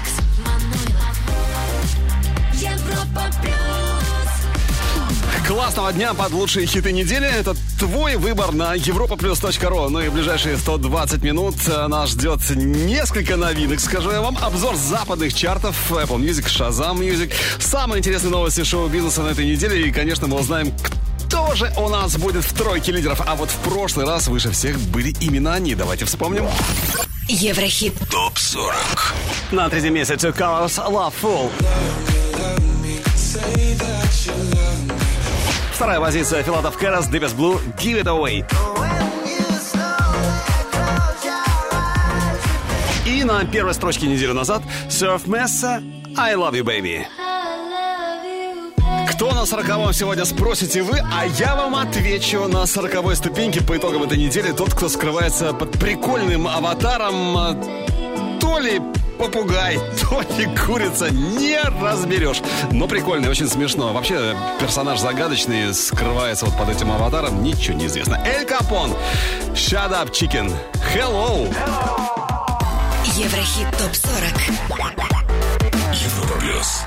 Алекс Манойлов. Европа плюс. Классного дня под лучшие хиты недели. Это твой выбор на europaplus.ru. Ну и в ближайшие 120 минут э, нас ждет несколько новинок, скажу я вам. Обзор западных чартов Apple Music, Shazam Music. Самые интересные новости шоу-бизнеса на этой неделе. И, конечно, мы узнаем, кто же у нас будет в тройке лидеров. А вот в прошлый раз выше всех были именно они. Давайте вспомним. Еврохит. ТОП-40 На третьем месте Two Colors Love Full. Вторая позиция Филатов Кэрос, Deepest Blue, Give It Away. И на первой строчке неделю назад Surf Messa I Love You Baby. Кто на сороковом сегодня спросите вы, а я вам отвечу на сороковой ступеньке по итогам этой недели тот, кто скрывается под прикольным аватаром то ли попугай, то ли курица, не разберешь. Но прикольно, очень смешно. Вообще, персонаж загадочный, скрывается вот под этим аватаром, ничего не известно. Эль Капон, Shut Up Chicken, Hello. Еврохит ТОП-40. Европа Плюс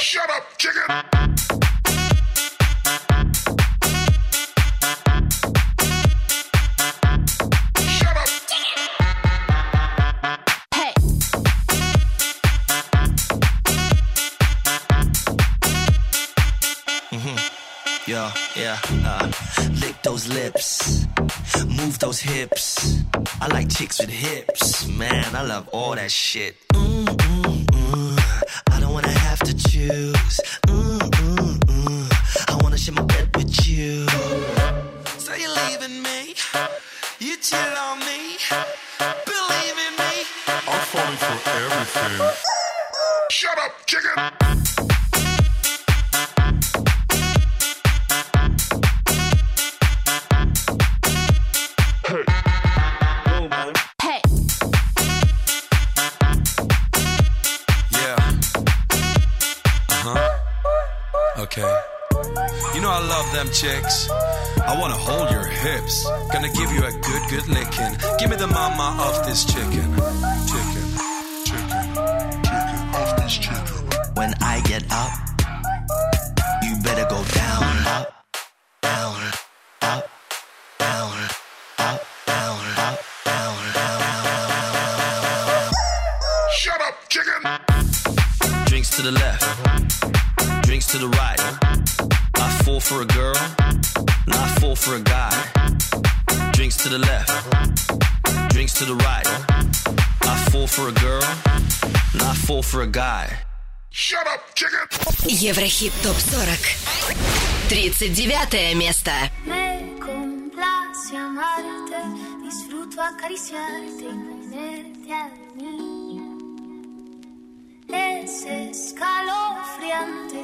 Shut up, chicken Shut up Hey. Yeah, yeah. Uh, lick those lips, move those hips. I like chicks with hips, man. I love all that shit. Mm, have to choose. Mm, mm, mm. I wanna share my bed with you. So you're leaving me? You chill on me? Believe in me? I'm falling for everything Shut up, chicken them chicks. I wanna hold your hips. Gonna give you a good, good licking. Give me the mama of this chicken. Chicken. Chicken Chicken off this chicken When I get up, you better go down, up, down, up, down, up, down, up, down, down, down. Shut up, chicken Drinks to the left, drinks to the right. I fall for a girl, and I fall for a guy. Drinks to the left, drinks to the right. I fall for a girl, and I fall for a guy. Shut up, chicken Еврохит ТОП-40. 39 место. Me complace amarte, disfruto acariciarte y ponerte a mí. Es escalofriante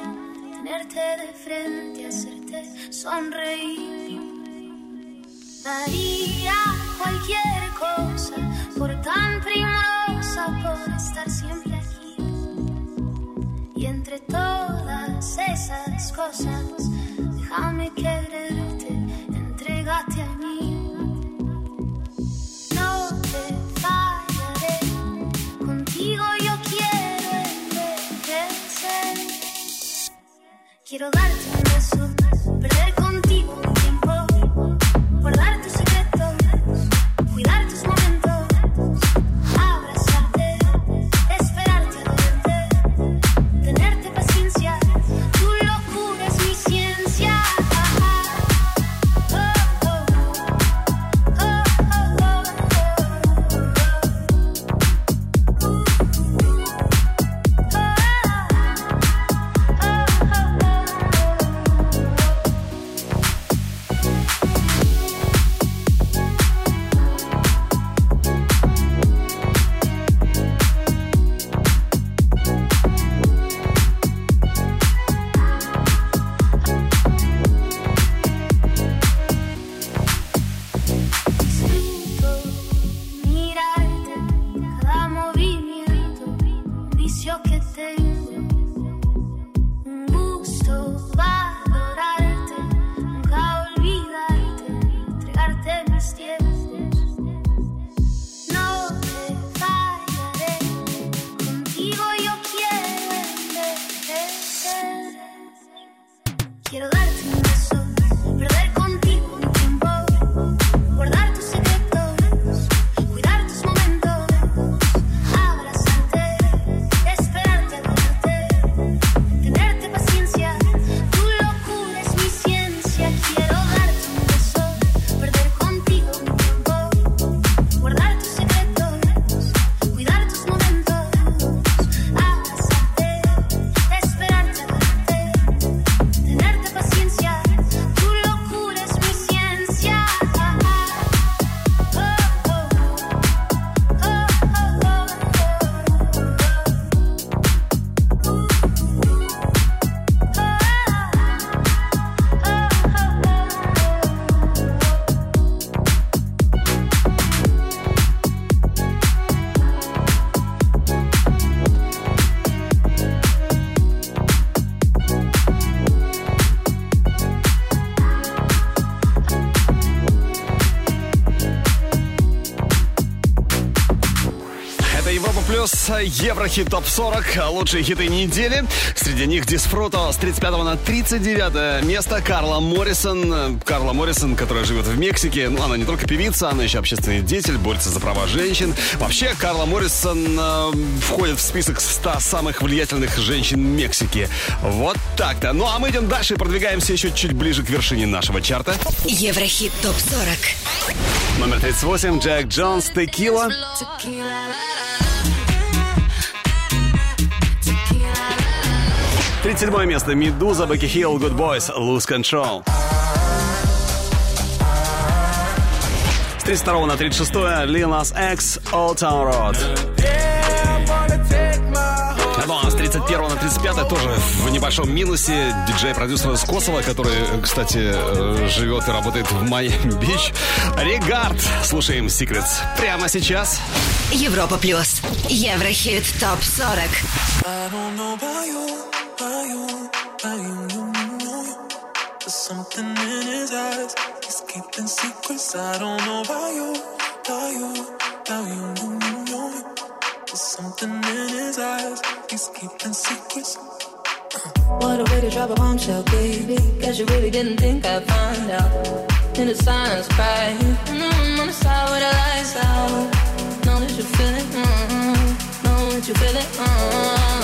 tenerte de frente, hacerte sonreír. Daría cualquier cosa por tan primorosa, por estar siempre aquí. Y entre todas esas cosas, déjame quererte, entrégate a Quiero darte un beso, Еврохит топ 40 лучшие хиты недели. Среди них Дисфруто с 35 на 39 место Карла Моррисон. Карла Моррисон, которая живет в Мексике. Ну, она не только певица, она еще общественный деятель, борется за права женщин. Вообще, Карла Моррисон э, входит в список 100 самых влиятельных женщин Мексики. Вот так-то. Ну, а мы идем дальше и продвигаемся еще чуть ближе к вершине нашего чарта. Еврохит ТОП-40. Номер 38 Джек Джонс Текила. 37 место. Медуза, Бекки Хилл, Good Boys, Lose Control. С 32 на 36 Lil Nas X, all Town Road. А ну, а с 31 на 35 тоже в небольшом минусе диджей продюсер из Косово, который, кстати, э, живет и работает в Майами-Бич. Регард. Слушаем Secrets прямо сейчас. Европа Плюс. Еврохит ТОП 40. You, you, you. There's something in his eyes. He's keeping secrets. I don't know About you, you, you, you. There's something in his eyes. He's keeping secrets. Uh. What a way to drop a bombshell, baby. Cause you really didn't think I'd find out. In the silence, crying. Mm-hmm, on the side the lights out. Know that you mm-hmm. Know that you feel it, mm-hmm.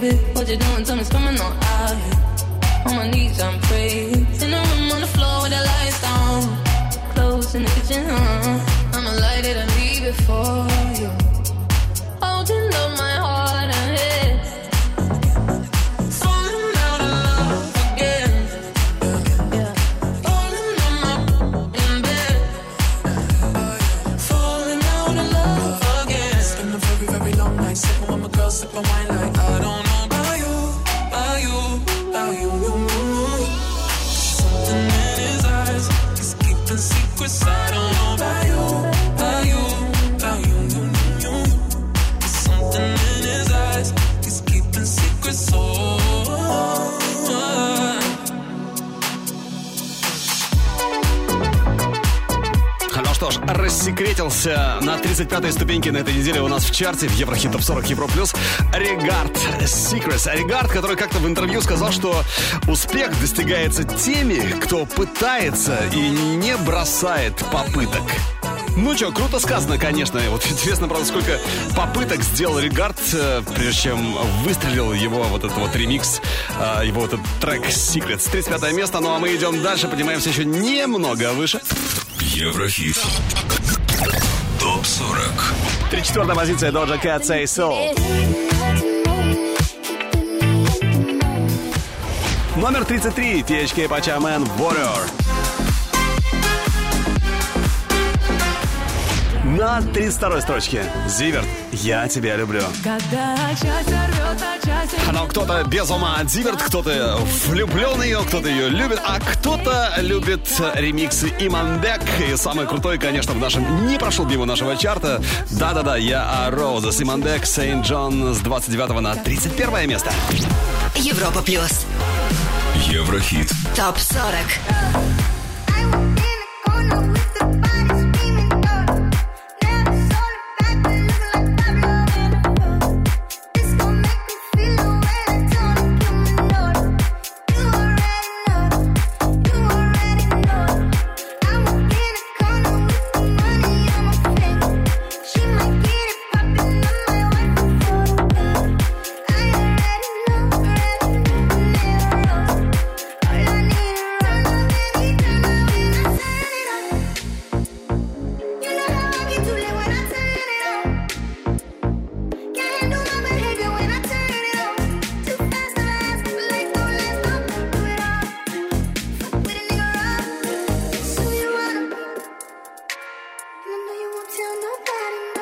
baby. What you doing? Tell me it's coming on out here. On my knees, I'm praying. In the room on the floor with the lights down. Clothes in the kitchen, huh? Рассекретился на 35-й ступеньке на этой неделе у нас в чарте в Еврохит Топ 40 Евро Плюс Регард Secrets. Регард, который как-то в интервью сказал, что успех достигается теми, кто пытается и не бросает попыток. Ну что, круто сказано, конечно. Вот интересно, правда, сколько попыток сделал Регард, э, прежде чем выстрелил его вот этот вот ремикс, э, его вот этот трек Secrets. 35 место, ну а мы идем дальше, поднимаемся еще немного выше. Еврохит. Топ 40. 34 позиция Doja Cat Say So. Номер 33 THK Pachaman Warrior. На 32 строчке Зиверт «Я тебя люблю». Части Но кто-то без ума от Зиверт, кто-то влюблен ее, кто-то ее любит, а кто-то любит ремиксы Иманбек. И самый крутой, конечно, в нашем... Не прошел мимо нашего чарта. Да-да-да, я о Roses Иманбек, SAINt JHN с 29 на 31 место. Европа плюс. Еврохит. Топ 40. tell nobody.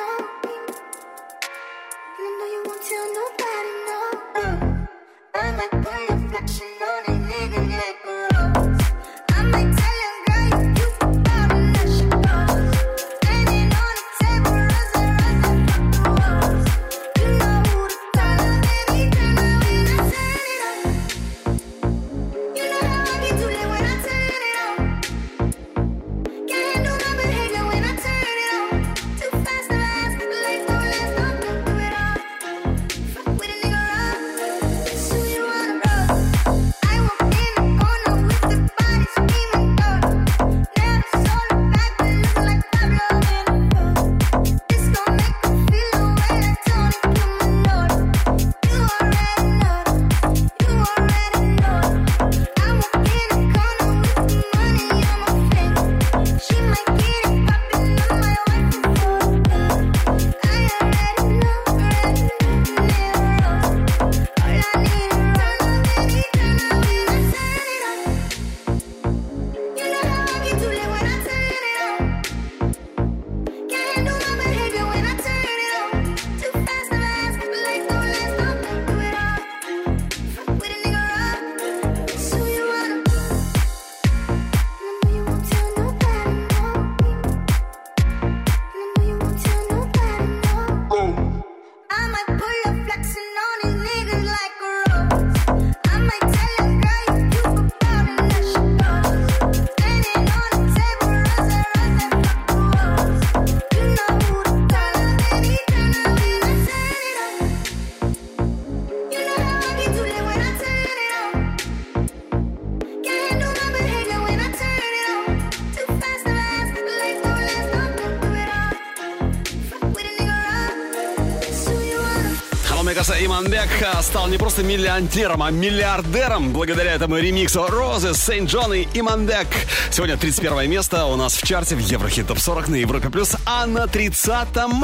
Иманбек а, стал не просто миллионером, а миллиардером благодаря этому ремиксу Розы, Сейнт Джон и Иманбек. Сегодня 31 место у нас в чарте в Еврохит Топ 40 на Европе Плюс, а на 30-м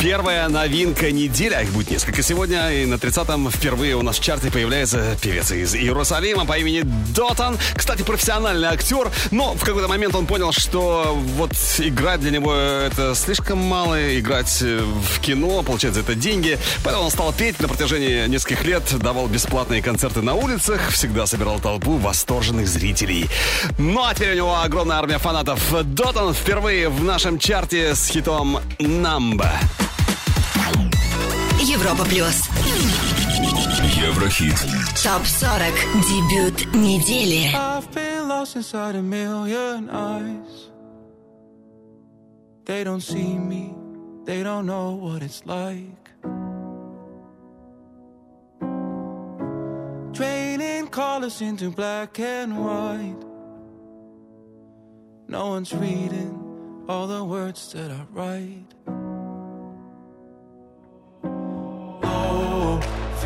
первая новинка недели, их будет несколько сегодня, и на 30-м впервые у нас в чарте появляется певец из Иерусалима по имени Дотан. Кстати, профессиональный актер, но в какой-то момент он понял, что вот играть для него это слишком мало, играть э, в кино, получать за это деньги, поэтому он стал петь на протяжении нескольких лет, давал бесплатные концерты на улицах, всегда собирал толпу восторженных зрителей. Ну а теперь у него огромная армия фанатов. Дотан впервые в нашем чарте с хитом «Number». Европа плюс. Еврохит. Топ 40. Дебют недели. I've been lost inside a million eyes. They don't see me, they don't know what it's like. Draining colors into black and white. No one's reading all the words that I write.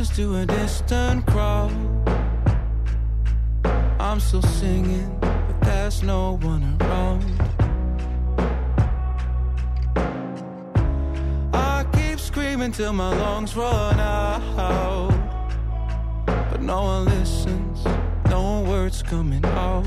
Voices to a distant crowd. I'm still singing, but there's no one around. I keep screaming till my lungs run out. But no one listens, no words coming out.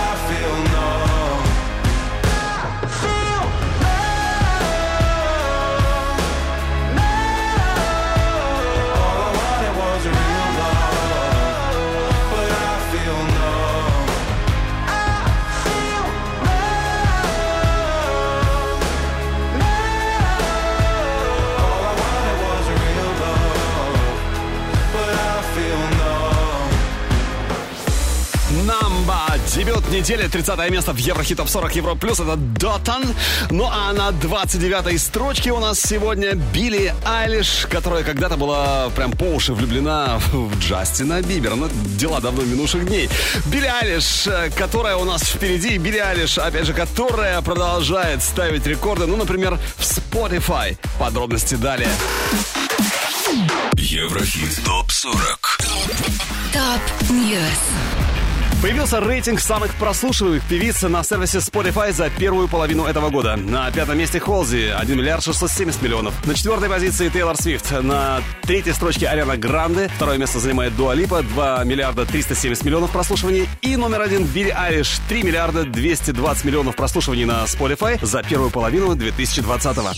I feel numb. Недели, 30 место в Еврохит Топ 40 Евро Плюс. Это Дотан. Ну а на 29 строчке у нас сегодня Билли Айлиш, которая когда-то была прям по уши влюблена в Джастина Бибера. Ну, дела давно минувших дней. Билли Айлиш, э, которая у нас впереди. Билли Айлиш, опять же, которая продолжает ставить рекорды. Ну, например, в Spotify. Подробности далее. Еврохит ТОП-40 Top News. Появился рейтинг самых прослушиваемых певиц на сервисе Spotify за первую половину этого года. На пятом месте Холзи 1 миллиард 670 миллионов. На четвертой позиции Тейлор Свифт. На третьей строчке Ариана Гранде. Второе место занимает Дуа Липа 2 миллиарда 370 миллионов прослушиваний. И номер один Билли Айлиш 3 миллиарда 220 миллионов прослушиваний на Spotify за первую половину 2020-го.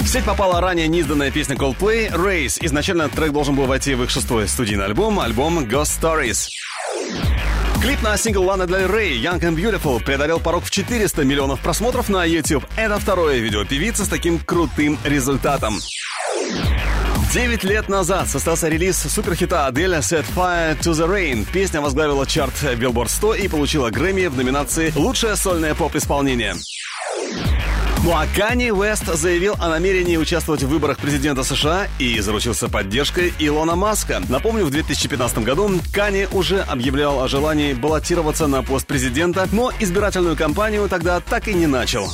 В сеть попала ранее неизданная песня Coldplay «Race». Изначально трек должен был войти в их шестой студийный альбом, альбом Ghost Stories. Клип на сингл Лана Дель Рей «Young and Beautiful» преодолел порог в 400 миллионов просмотров на YouTube. Это второе видео певицы с таким крутым результатом. Девять лет назад состоялся релиз суперхита Адель «Set Fire to the Rain». Песня возглавила чарт Billboard 100 и получила Грэмми в номинации «Лучшее сольное поп-исполнение». Ну а Канни Уэст заявил о намерении участвовать в выборах президента США и заручился поддержкой Илона Маска. Напомню, в 2015 году Канни уже объявлял о желании баллотироваться на пост президента, но избирательную кампанию тогда так и не начал.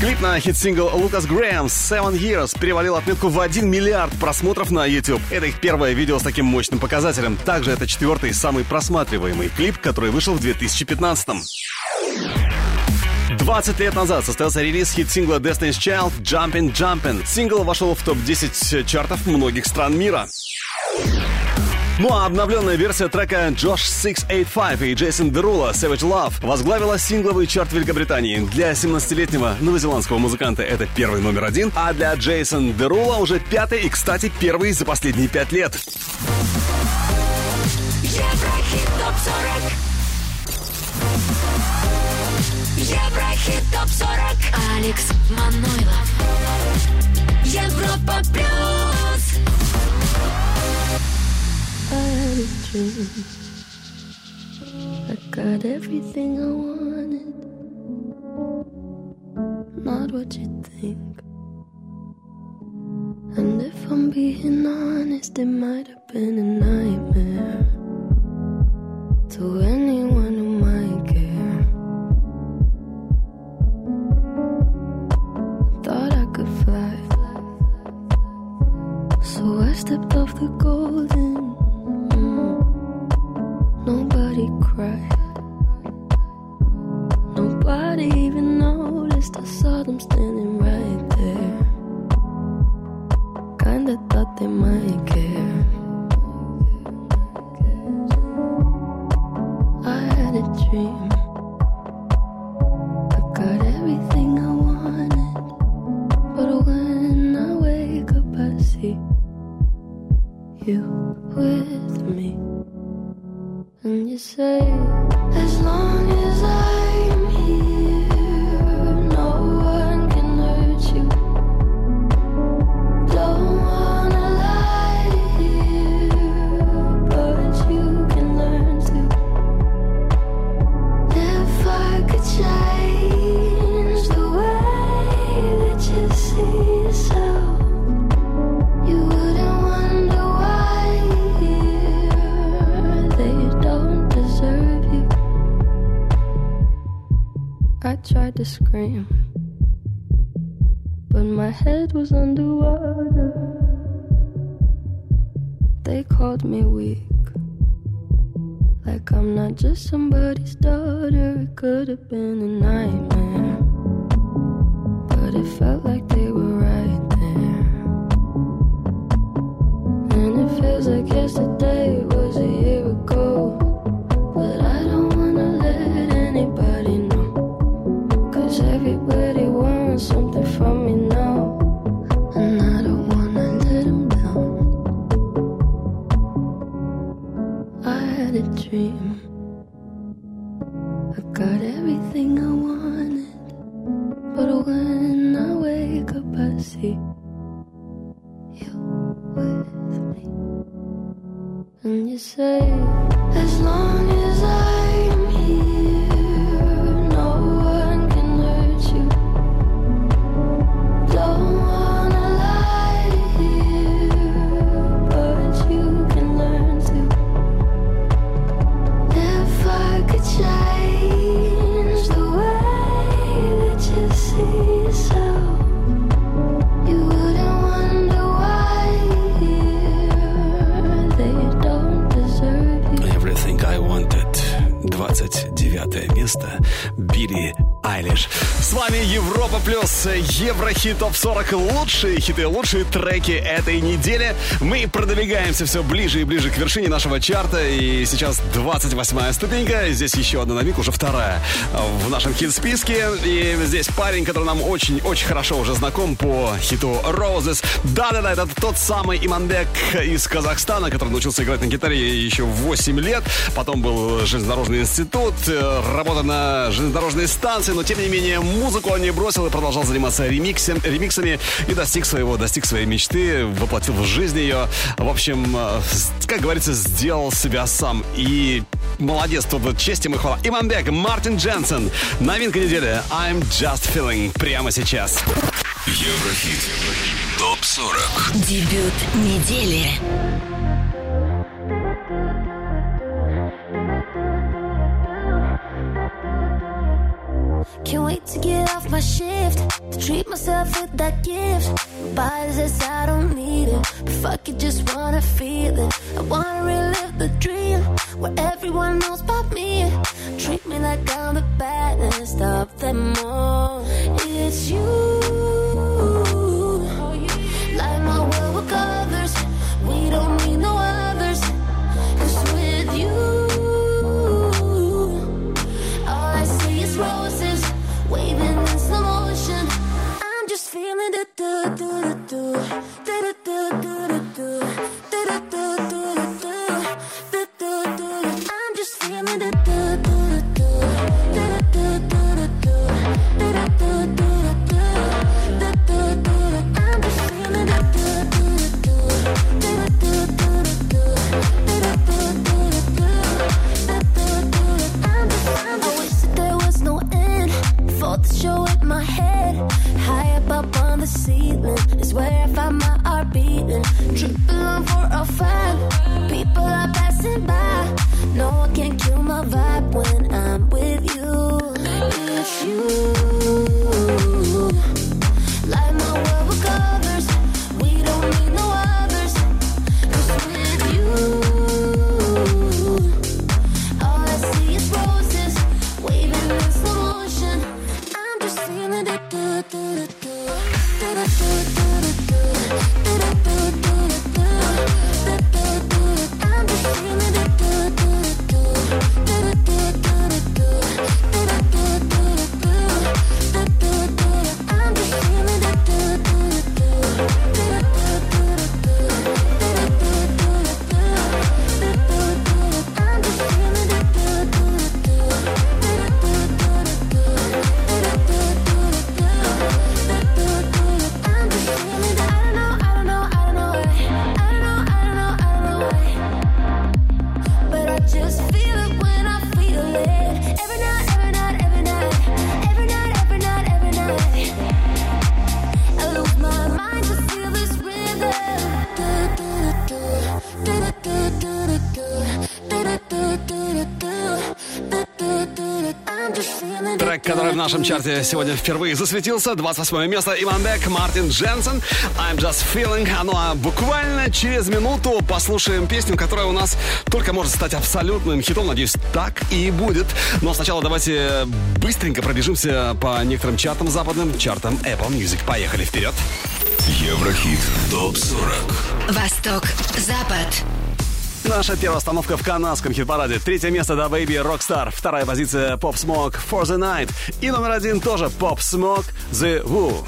Клип на хит-сингл Lukas Graham «Seven Years» перевалил отметку в 1 миллиард просмотров на YouTube. Это их первое видео с таким мощным показателем. Также это четвертый самый просматриваемый клип, который вышел в 2015-м. 20 лет назад состоялся релиз хит-сингла Destiny's Child «Jumpin' Jumpin'». Сингл вошел в топ-10 чартов многих стран мира. Ну а обновленная версия трека Josh 685 и Jason Derulo Savage Love возглавила сингловый чарт Великобритании. Для 17-летнего новозеландского музыканта это первый номер один, а для Jason Derulo уже пятый и, кстати, первый за последние пять лет. Еврохит ТОП-40 Еврохит ТОП-40 Алекс Манойлов Европа Плюс I had a dream. I got everything I wanted. Not what you think. And if I'm being honest, it might have been a nightmare to anyone ТОП-40 лучшие хиты, лучшие треки этой недели. Мы продвигаемся все ближе и ближе к вершине нашего чарта. И сейчас 28-я ступенька. Здесь еще одна новинка, уже вторая в нашем хит-списке. И здесь парень, который нам очень-очень хорошо уже знаком по хиту Roses. Да-да-да, это тот самый Иманбек из Казахстана, который научился играть на гитаре еще в 8 лет. Потом был железнодорожный институт, э, работа на железнодорожной станции. Но, тем не менее, музыку он не бросил и продолжал заниматься ремиксом, ремиксом ремиксами и достиг своего, достиг своей мечты, воплотил в жизнь ее. В общем, э, как говорится, сделал себя сам. И молодец, тут вот честь ему и хвала. Иманбек, Мартин Дженсен. Новинка недели I'm Just Feeling прямо сейчас. Еврохит. Топ 40. Дебют недели. Can't wait to get off my shift to treat myself with that gift. Body says I don't need it, but fuck it, just wanna feel it. I wanna relive the dream where everyone knows about me. Treat me like I'm the baddest of them all. It's you. Light my world with colors. I'm just feeling the ceiling is where I find my heart beating. Triple on for a five. People are passing by. No one can kill my vibe when I'm with you. It's you. Который в нашем чарте сегодня впервые засветился. 28 место. Иван Бек, Мартин Дженсен. I'm just feeling. Ну а буквально через минуту послушаем песню, которая у нас только может стать абсолютным хитом. Надеюсь, так и будет. Но сначала давайте быстренько пробежимся по некоторым чартам западным, чартам Apple Music. Поехали вперед. Еврохит ТОП-40 Восток, Запад. Наша первая остановка в канадском хит-параде. Третье место до Baby Rockstar. Вторая позиция Pop Smoke For The Night. И номер один тоже Pop Smoke The Woo.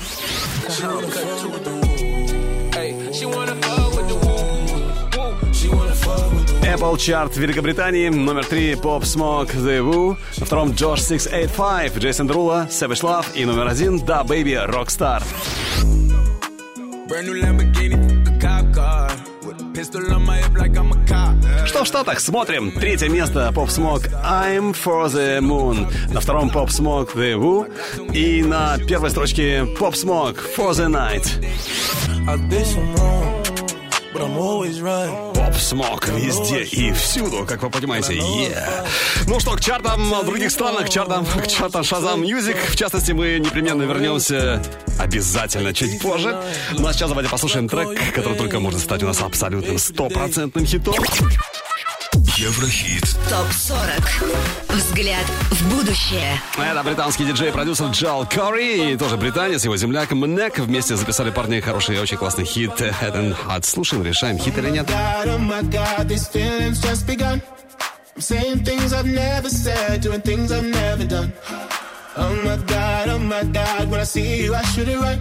Apple Chart Великобритании. Номер три Pop Smoke The Woo. На втором Josh 685, Джейсон Друла, Savage Love. И номер один Да Baby Rockstar. Brand new Что в Штатах? Смотрим. Третье место Pop Smoke I'm for the Moon. На втором Pop Smoke The Woo. И на первой строчке Pop Smoke For the Night. I did some wrong, but I'm always right. Поп Смок везде и всюду, как вы понимаете. Yeah. Ну что, к чартам в других странах, к чартам, к чартам Shazam Music. В частности, мы непременно вернемся обязательно чуть позже. Ну а сейчас давайте послушаем трек, который только может стать у нас абсолютным стопроцентным хитом. Еврохит ТОП-40. Взгляд в будущее. Это британский диджей-продюсер Джал Кори и тоже британец, его земляк Мнек. Вместе записали парни хороший и очень классный хит Head and Heart. Слушаем, решаем, хит или нет. Oh my God, these feelings just begun. I'm saying things I've never said, doing things I've never done. Oh my God, oh my God, when I see you, I shoot it right.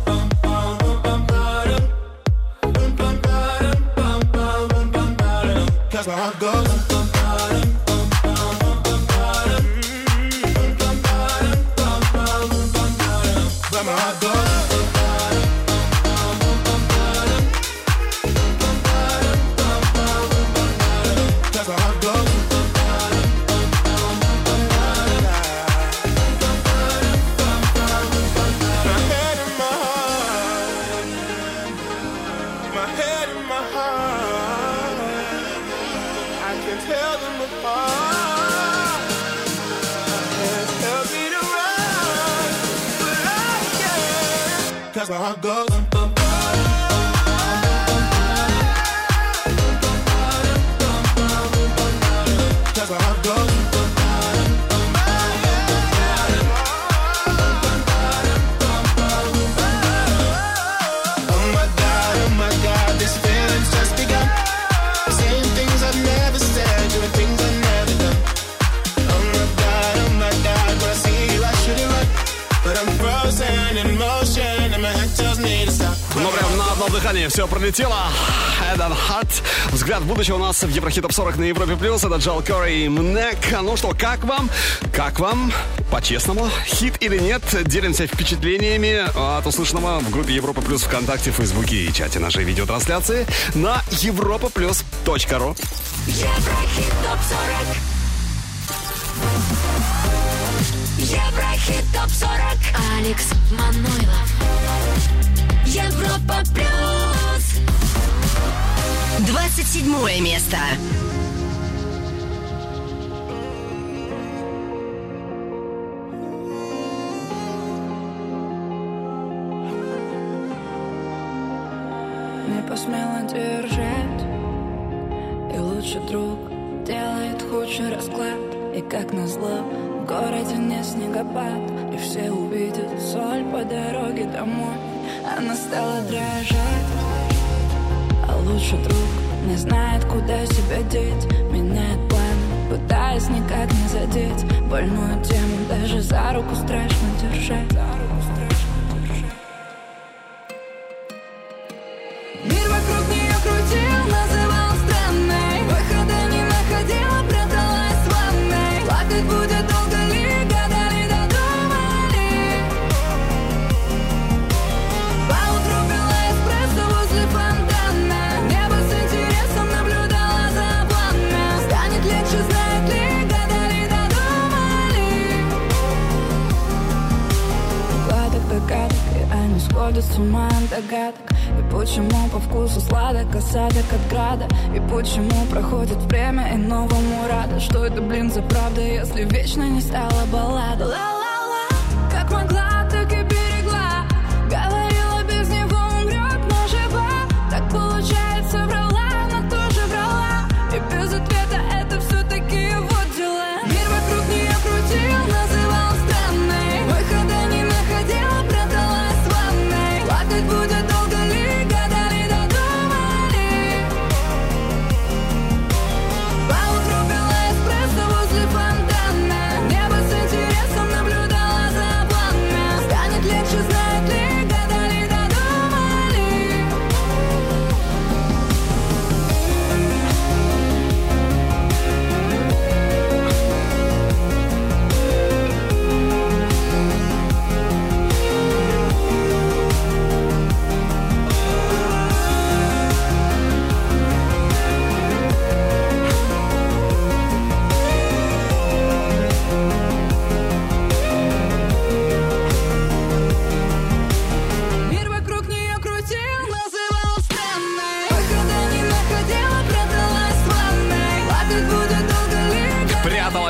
that's where I go. Goes. Дыхании все пролетело. And Heart. Взгляд в будущее у нас в Еврохит Топ 40 на Европе Плюс. Это Джал Кори и Мнек. Ну что, как вам? Как вам? По-честному, хит или нет? Делимся впечатлениями от услышанного в группе Европа Плюс ВКонтакте, Фейсбуке и чате нашей видеотрансляции на europaplus.ru Еврохит ТОП-40 Еврохит ТОП-40 Алекс Манойлов Европа Плюс. 27 место. Не посмела держать. И лучший друг делает худший расклад. И как назло в городе не снегопад. И все увидят соль по дороге домой Она стала дрожать. А лучший друг не знает, куда себя деть. Меняет планы, пытаясь никак не задеть. Больную тему даже за руку страшно держать от догадок. И почему по вкусу сладок осадок от града? И почему проходит время и новому рада? Что это, блин, за правда, если вечно не стала баллада Ла-ла-ла, как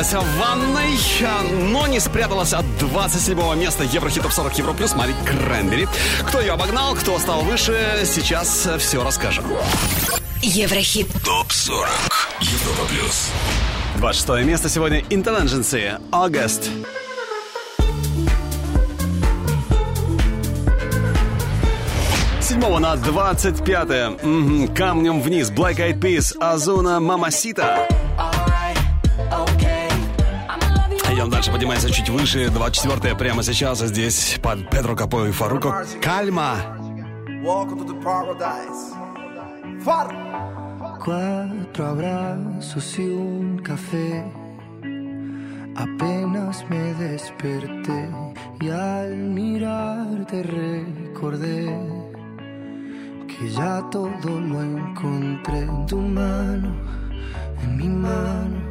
Пряталась в ванной, но не спряталась от 27 места Еврохит Топ 40 Евро Плюс Мари Кренбери. Кто ее обогнал, кто стал выше, сейчас все расскажем. Еврохит. ТОП 40 Европа плюс 26 место сегодня Intelligency, August. Седьмого на 25 Мгм, Камнем вниз Black Eyed Peas, Озуна, Мамасита. Идем дальше, поднимается чуть выше. 24 прямо сейчас. а Здесь под Петро Капо и Фаруко. Кальма. Cuatro abrazos y un café. Apenas me desperté y al mirarte recordé que ya todo lo encontré en tu mano, en mi mano,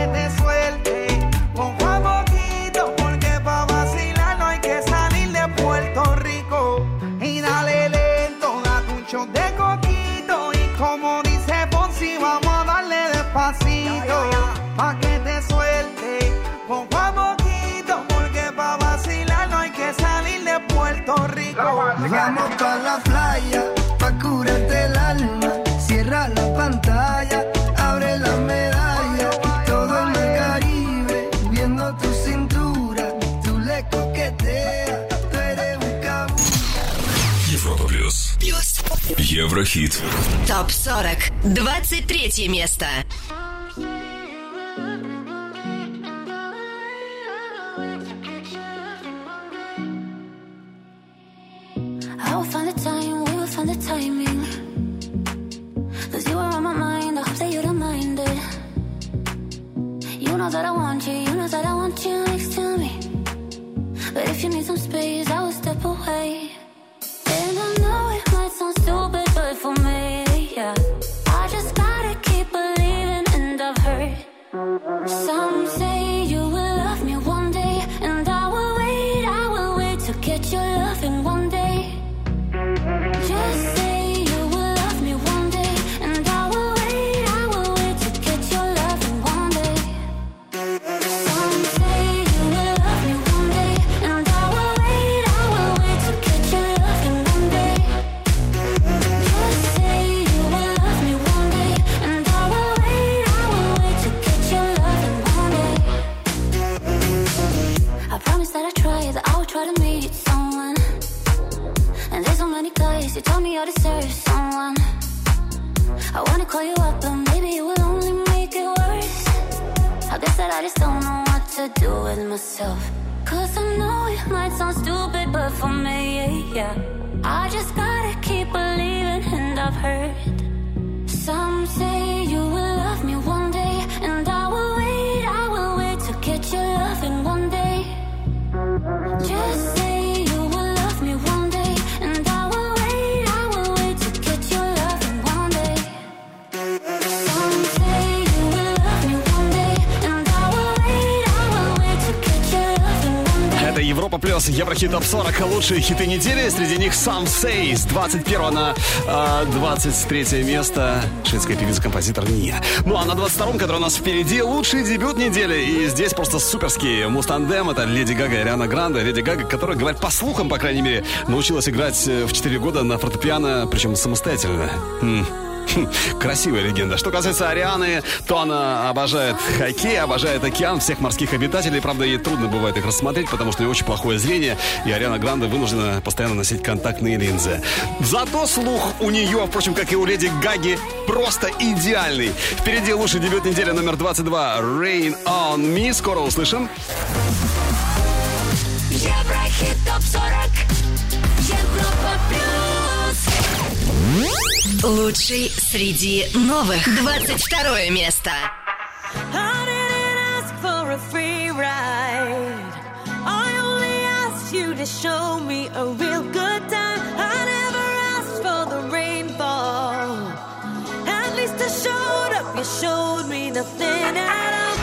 Еврохит. ТОП 40. 23 место. 40. Лучшие хиты недели. Среди них Some Say с 21 на э, 23 место. Шведская певица-композитор Ния. Ну а на 22-м, который у нас впереди, лучший дебют недели. И здесь просто суперский мустандем. Это Леди Гага и Ариана Гранде. Леди Гага, которая, говорят, по слухам, по крайней мере, научилась играть э, в 4 года на фортепиано, причем самостоятельно. М. Хм, Красивая легенда. Что касается Арианы, то она обожает хоккей, обожает океан, всех морских обитателей. Правда, ей трудно бывает их рассмотреть, потому что у нее очень плохое зрение, и Ариана Гранде вынуждена постоянно носить контактные линзы. Зато слух у нее, впрочем, как и у леди Гаги, просто идеальный. Впереди лучший дебют недели номер 22 «Rain on Me». Скоро услышим. Еврохит ТОП-40 Европа плюс Лучший среди новых. 22 место. I didn't ask for a free ride. I only asked you to show me a real good time. I never asked for the rainfall. At least I showed up. You showed me nothing at all.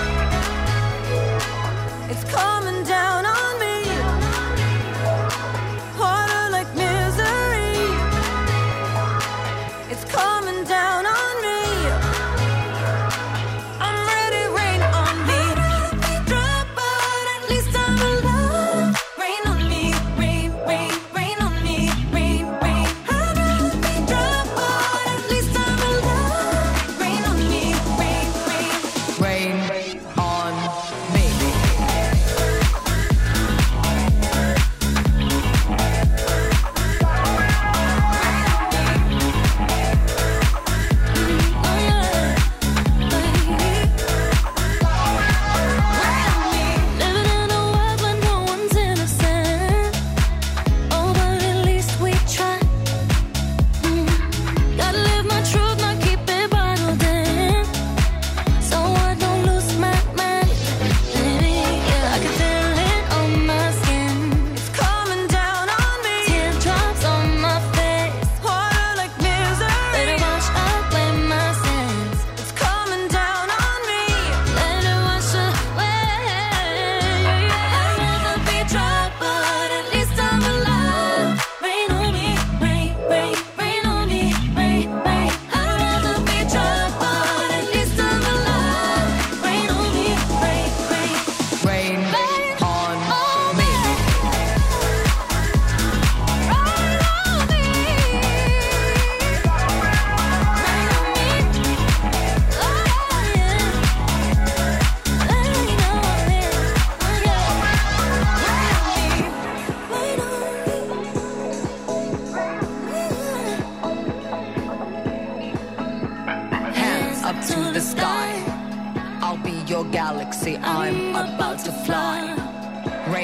It's coming down on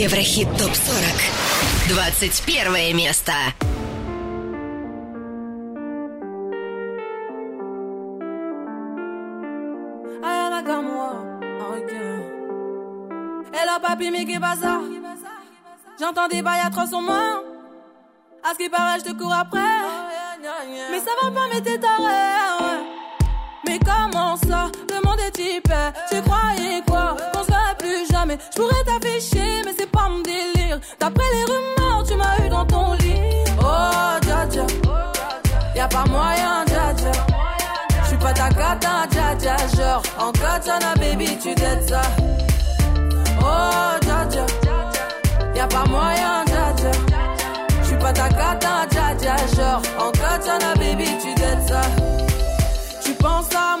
Еврохит ТОП-40. 21 место. Ayana comme moi. Ok. Hello papi, mais qu'est ça? J'entends des bails atroces sur moi. À ce qui paraît, je te cours après. Mais ça va pas, mais t'es taré. ouais. Mais comment ça? Le monde est type. Tu croyais quoi? Jamais. Je pourrais t'afficher, mais c'est pas mon délire. D'après les rumeurs, tu m'as eu dans ton lit. Oh, dja dja. Y'a pas moyen, dja dja. J'suis pas ta cata, dja dja. Genre, en katana, baby, tu t'aides ça. Oh, dja dja. Y'a pas moyen, dja dja. J'suis pas ta cata, dja dja. Genre, en katana, baby, tu t'aides ça. Tu penses à moi,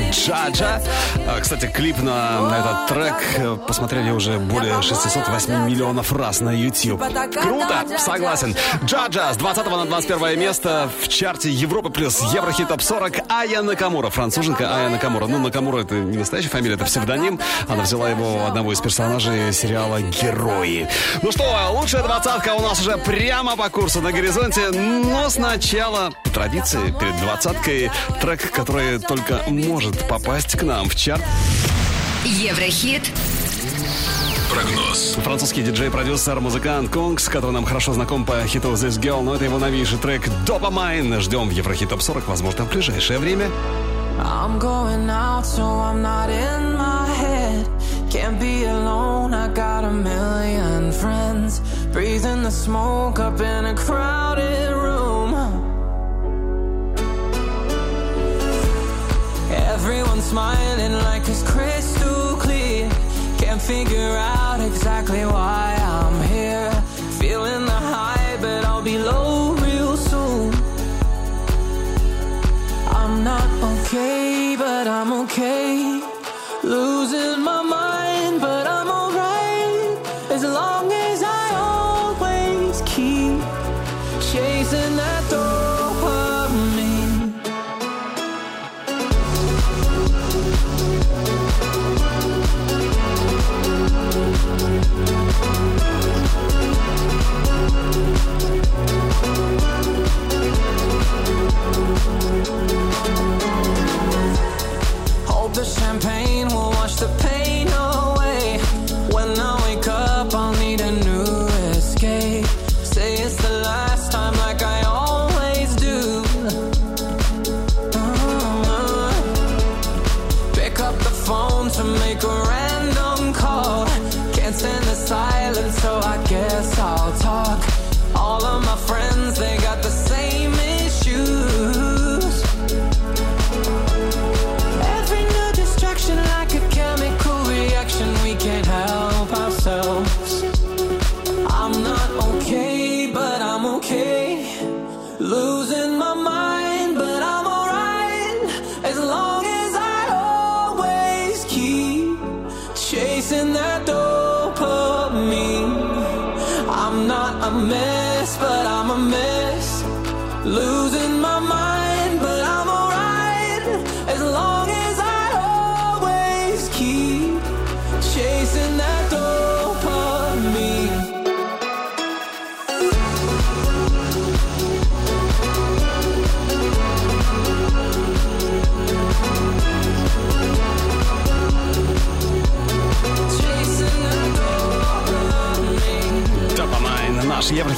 Джаджа. А, Кстати, клип на, на этот трек э, посмотрели уже более 608 миллионов раз на YouTube. Круто, согласен. Джаджа с 20 на 21 место в чарте Европы плюс Еврохит Топ 40 Ая Накамура, француженка Ая Накамура. Ну, Накамура это не настоящая фамилия, это псевдоним. Она взяла его одного из персонажей сериала «Герои». Ну что, лучшая двадцатка у нас уже прямо по курсу на горизонте. Но сначала, по традиции, перед двадцаткой, трек, который только может попасть к нам в чарт. Еврохит Прогноз. Французский диджей-продюсер, музыкант Конкс, который нам хорошо знаком по хиту This Girl, но это его новейший трек Dopamine. Ждем в Еврохит Топ 40, возможно, в ближайшее время. I'm going out, so I'm not in my head. Can't be alone, I got a million friends. Breathing the smoke up in a crowded room. Smiling like it's crystal clear. Can't figure out exactly why I'm here. Feeling the high, but I'll be low real soon. I'm not okay, but I'm okay.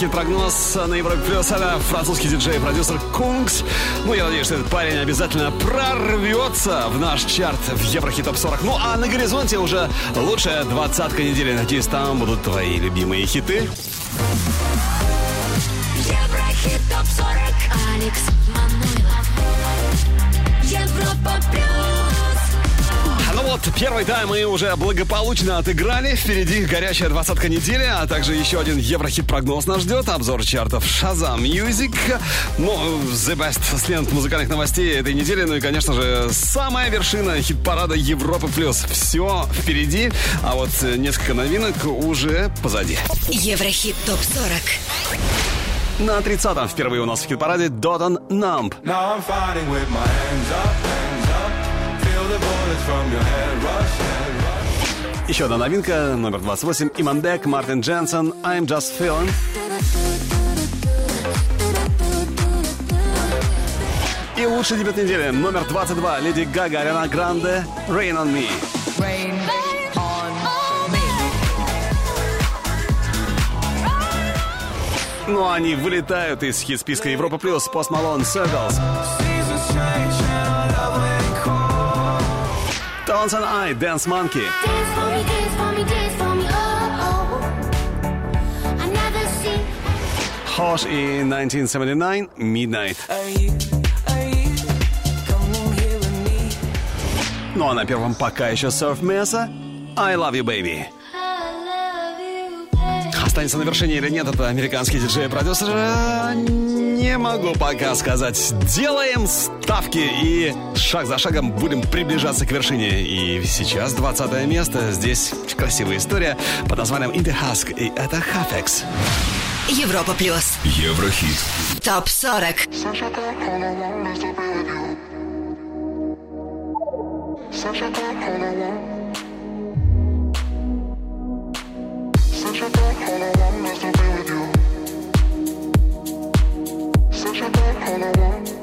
Наш Еврохит-прогноз на Европе Плюс. Это французский диджей-продюсер Кункс. Ну, я надеюсь, что этот парень обязательно прорвется в наш чарт в Еврохит Топ 40. Ну, а на горизонте уже лучшая двадцатка недели. Надеюсь, там будут твои любимые хиты. Вот, первый тайм мы уже благополучно отыграли. Впереди горячая двадцатка недели, а также еще один Еврохит-прогноз нас ждет. Обзор чартов Shazam Music. Ну, The Best с лент музыкальных новостей этой недели. Ну и, конечно же, самая вершина хит-парада Европы+. плюс. Все впереди, а вот э, несколько новинок уже позади. Еврохит топ 40. На 30-м впервые у нас в хит-параде Dotton Numb. Now I'm fighting with my hands up. Еще одна новинка, номер 28, Имандек, Мартин Дженсен, I'm Just Feeling. И лучший дебют недели, номер 22, Леди Гага, Ариана Гранде, Rain on Me. Rain on me. Ну, они вылетают из хит-списка Европа Плюс, Пост Малон, Circles. Mountain Eye Dance Monkey. Hot in 1979 Midnight. Ну а на первом пока еще Surf Mesa I Love You Baby. Останется на вершине или нет, это американский диджей-продюсер э, не могу пока сказать. Делаем ставки и шаг за шагом будем приближаться к вершине. И сейчас 20 место. Здесь красивая история под названием Интерхаск. И это Хафекс. Европа плюс. Еврохит. Топ 40. Such a dark hollow Such a dark to be with you such a bad holiday.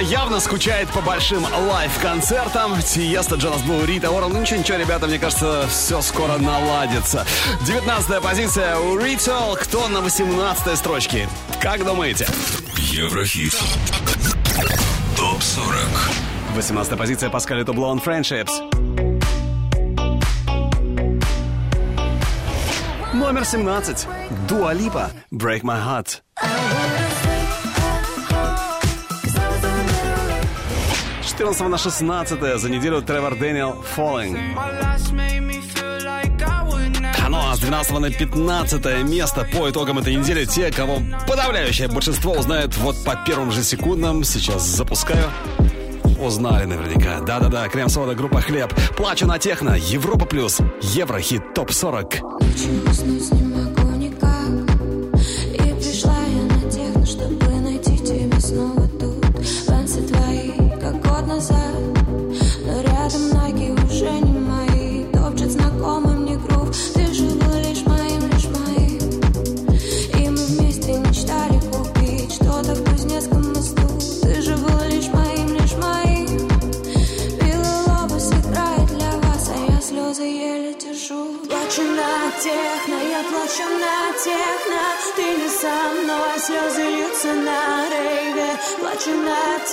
явно скучает по большим лайв-концертам. Сиеста, Джонас Блу, Рита Уоррен, Ну ничего, ничего, ребята, мне кажется, все скоро наладится. 19 позиция у Ритал. Кто на 18 строчке? Как думаете? Еврохит. Топ 40. 18 позиция Паскаля Тублон Friendships. Номер 17. Дуалипа. Break My Heart. 14 на 16 за неделю Тревор Дэниел Falling. А ну а с 12 на 15 место по итогам этой недели те, кого подавляющее большинство узнает вот по первым же секундам. Сейчас запускаю. Узнали наверняка. Да-да-да, крем-сода, группа «Хлеб». Плачу на техно, Европа+, плюс, Еврохит ТОП-40. Очень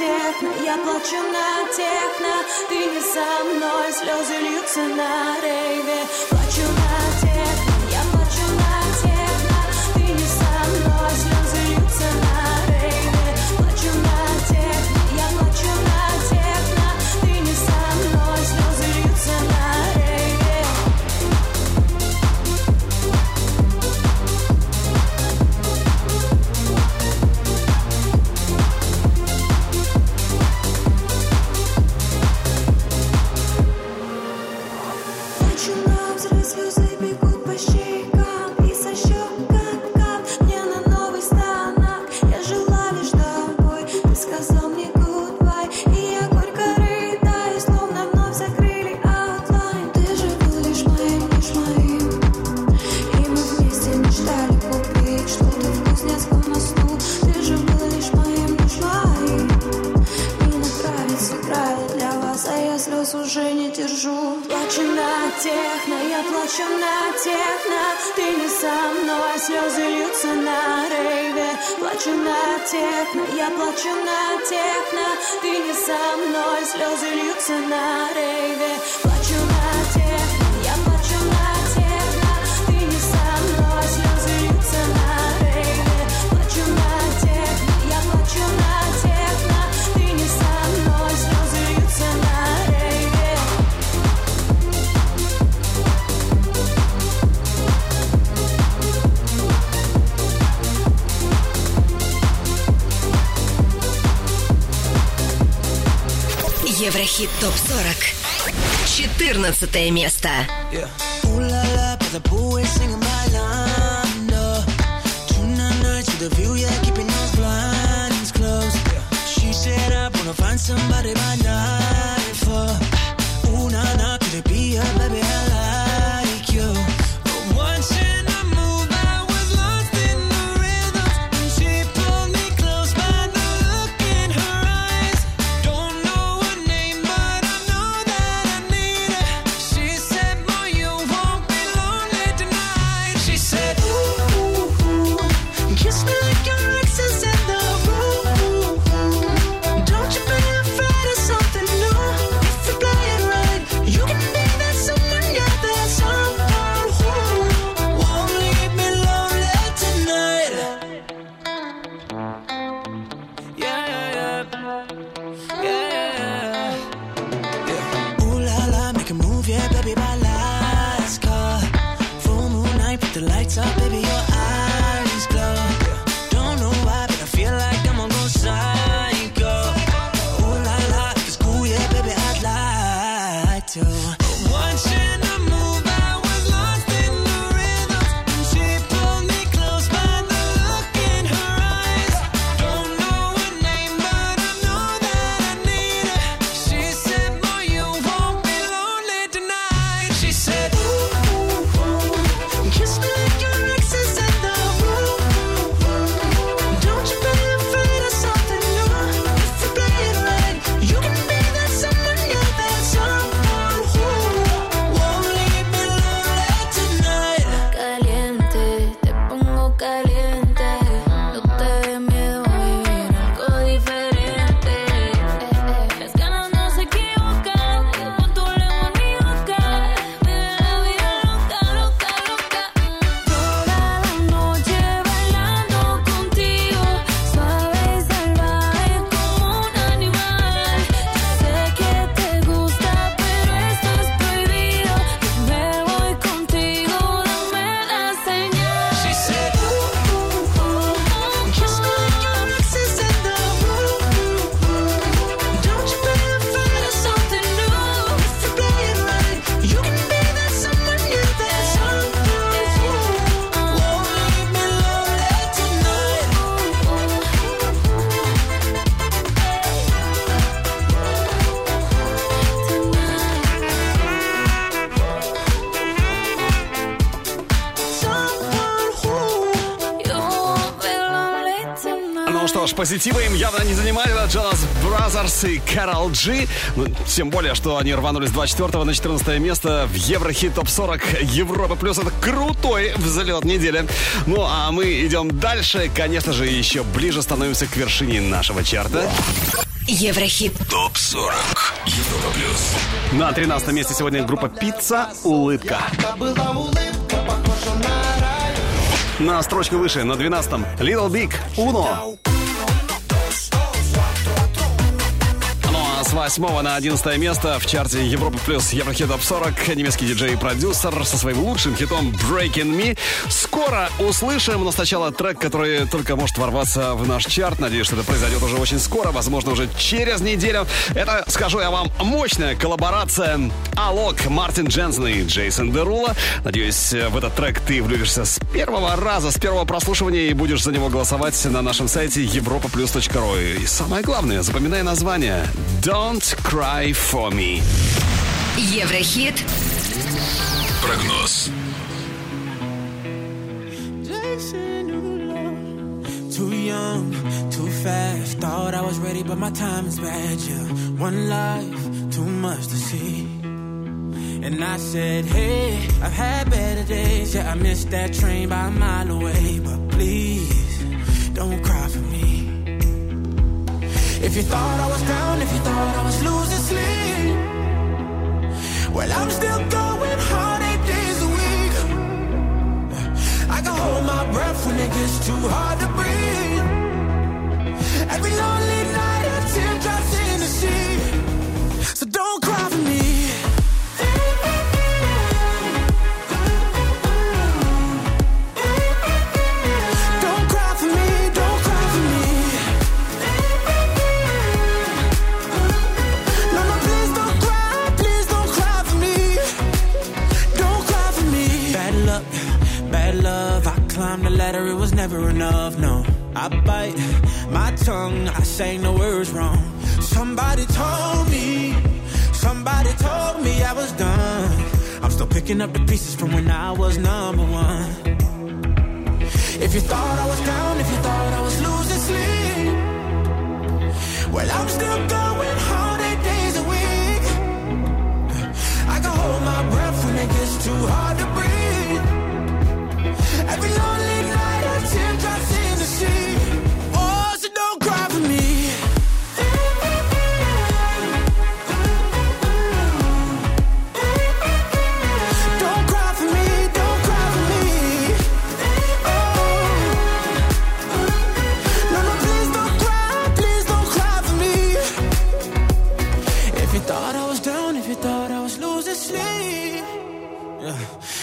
техно, я плачу на техно. Ты не со мной, слезы льются на рейве. Плачу на включена техно Ты не со мной, слезы льются на рейве. Еврохит ТОП-40 14 место yeah. Ooh, la, la, but the boy singing my line, no. Tonight, night, to the view, yeah, keeping those blinds closed. Yeah. She said I wanna find somebody by night. Позитива им явно не занимали. Jonas Brothers и Carol G. Ну, тем более, что они рванулись с 24 на 14 место в Еврохит Топ 40 Европы. Плюс это крутой взлет недели. Ну, а мы идем дальше. Конечно же, еще ближе становимся к вершине нашего чарта. Еврохит. ТОП 40 Европа плюс. На 13 месте сегодня группа «Пицца. Улыбка». На строчку выше, на 12-м Little Big Uno. 8 на 11 место в чарте Европа плюс Еврохит Топ 40 немецкий диджей и продюсер со своим лучшим хитом Breaking Me. Скоро услышим, но сначала трек, который только может ворваться в наш чарт. Надеюсь, что это произойдет уже очень скоро, возможно, уже через неделю. Это, скажу я вам, мощная коллаборация Алок, Мартин Дженсен и Джейсон Дерула. Надеюсь, в этот трек ты влюбишься с первого раза, с первого прослушивания и будешь за него голосовать на нашем сайте europaplus.ru. И самое главное, запоминай название Don't Cry For Me. Еврохит. Прогноз. Too young, too fast. Thought I was ready, but my time is bad. Yeah, one life, too much to see. And I said, Hey, I've had better days. Yeah, I missed that train by a mile away. But please, don't cry for me. If you thought I was down, if you thought I was losing sleep, well, I'm still going hard eight days a week. I can hold my breath when it gets too hard to breathe. Every lonely night, it was never enough. No, I bite my tongue, I say the words wrong. Somebody told me, somebody told me I was done. I'm still picking up the pieces from when I was number one. If you thought I was down, if you thought I was losing sleep, well, I'm still going hard eight days a week. I can hold my breath when it gets too hard to breathe. Every lonely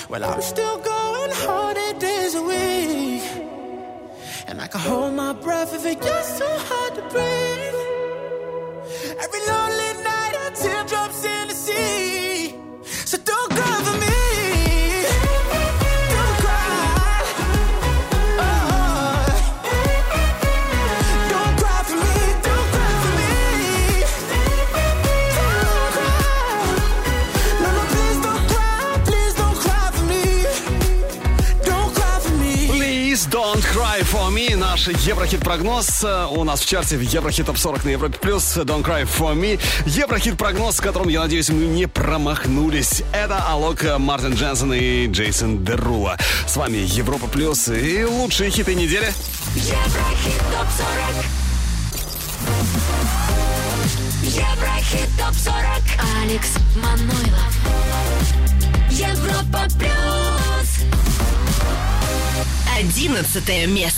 well, I'm still going hard eight days a week. And I can hold my breath if it gets too hard to breathe. Наш Еврохит-прогноз у нас в чарте в Еврохит Топ 40 на Европе Плюс. Don't cry for me. Еврохит-прогноз, с которым, я надеюсь, мы не промахнулись. Это Алок, Мартин Дженсен и Джейсон Дерула. С вами Европа Плюс и лучшие хиты недели. Еврохит топ 40. Еврохит топ 40. Алекс Манойлов. Европа плюс. Одиннадцатое место.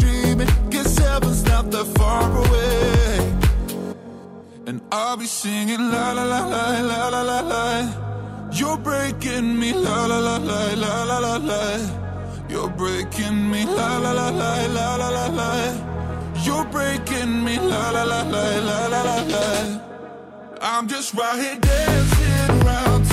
heaven's not that far away. And I'll be singing la la la la la la la la. You're breaking me la la la la la la la la. You're breaking me la la la la la la la la. You're breaking me, la la la la la la la la. I'm just right here dancing around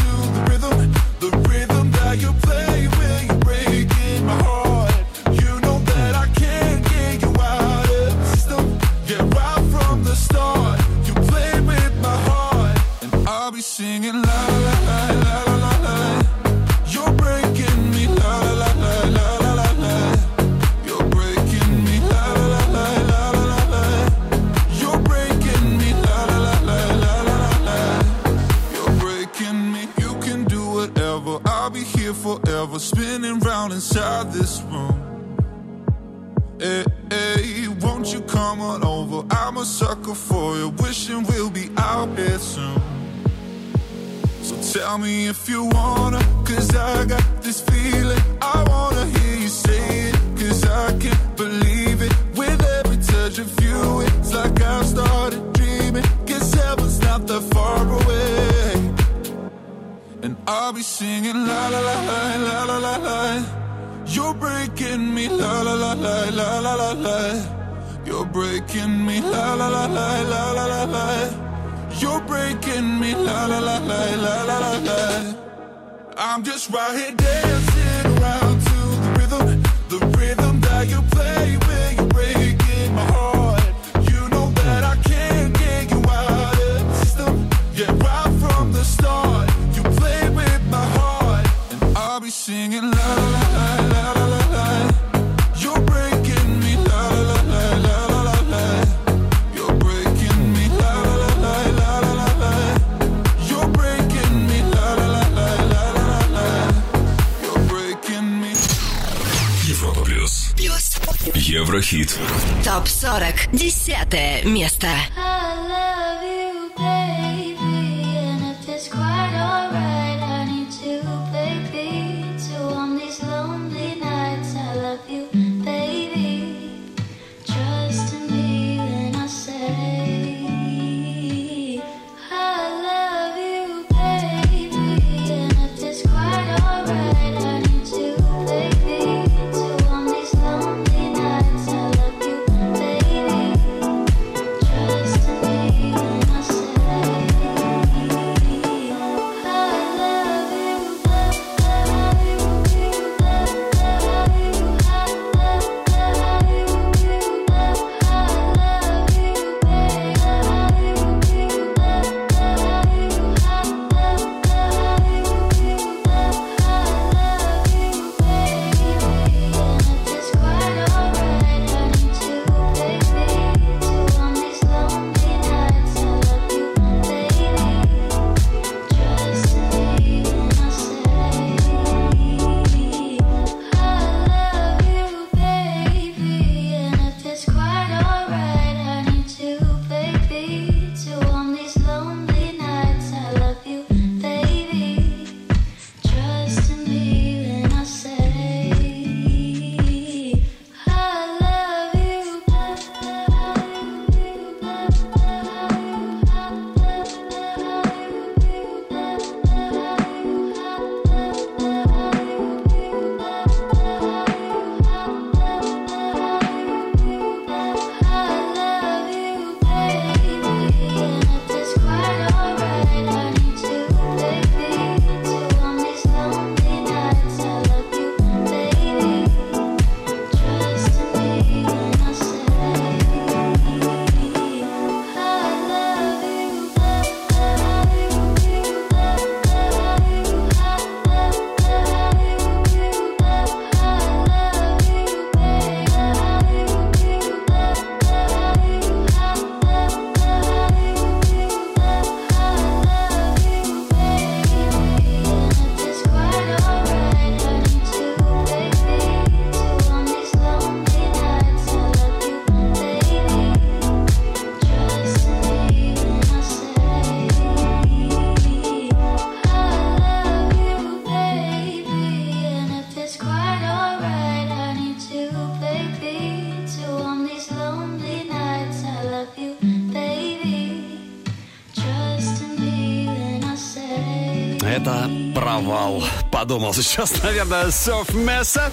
Подумал сейчас, наверное, Surf Mesa.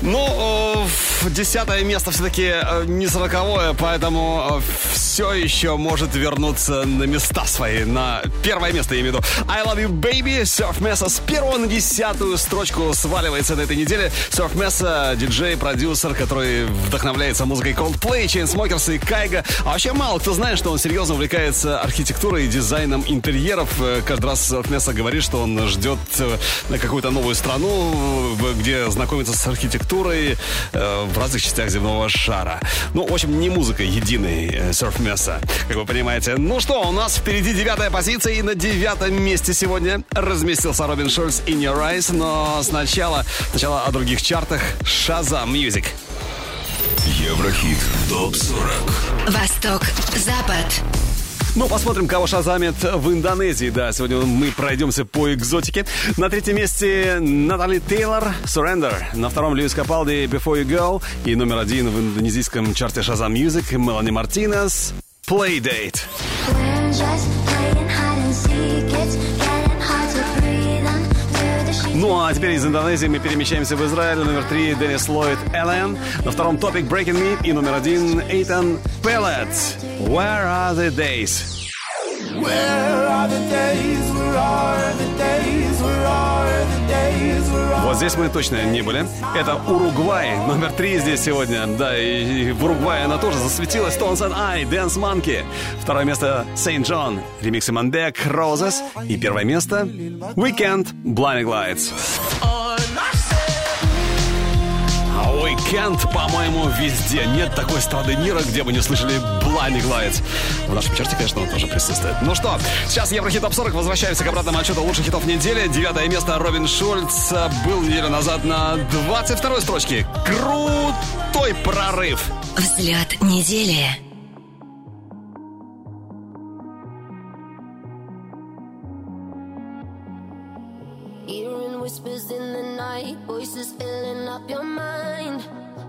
Ну, э, десятое место все-таки э, не сороковое, поэтому все еще может вернуться на места свои. На первое место, я имею в виду. I Love You Baby, Surf Mesa с первого на десятую строчку сваливается на этой неделе. Surf Mesa, диджей, продюсер, который вдохновляется музыкой Coldplay, Chainsmokers и Кайга. А вообще мало кто знает, что он серьезно увлекается архитектурой и дизайном интерьеров. Э, Каждый раз Surf Mesa говорит, что он ждет э, на какую-то новую страну, где знакомится с архитектурой э, в разных частях земного шара. Ну, в общем, не музыка единый Surf Mesa, как вы понимаете. Ну что, у нас впереди девятая позиция, и на девятом месте сегодня разместился Робин Шульц In Your Eyes, но сначала, сначала о других чартах Shazam Music. Еврохит ТОП-40 Восток, Запад. Ну, посмотрим, кого шазамит в Индонезии. Да, сегодня мы пройдемся по экзотике. На третьем месте Натали Тейлор «Surrender». На втором Льюис Капалди «Before You Go». И номер один в индонезийском чарте Shazam Music Мелани Мартинес «Playdate». Ну, а теперь из Индонезии мы перемещаемся в Израиль. Номер три Деннис Ллойд «Эллен». На втором топик «Breaking Me». И номер один Эйтан Пеллет «Where are the days?» Where are the days? Where are the days? Where are Вот здесь мы точно не были. Это Уругвай, номер три здесь сегодня. Да, и, и в Уругвае она тоже засветилась. Tones and I, Dance Monkey. Второе место Saint John, ремикс Манбек, Roses. И первое место Weekend, Blinding Lights. Weekend, по-моему, везде. Нет такой страны мира, где бы не слышали Blinding Lights. В нашем чарте, конечно, он тоже присутствует. Ну что, сейчас Еврохит Топ 40. Возвращаемся к обратному отчету лучших хитов недели. Девятое место Робин Шульц был неделю назад на 22 строчке. Крутой прорыв. Взгляд недели. Hearing whispers in the night, voices filling up your mind.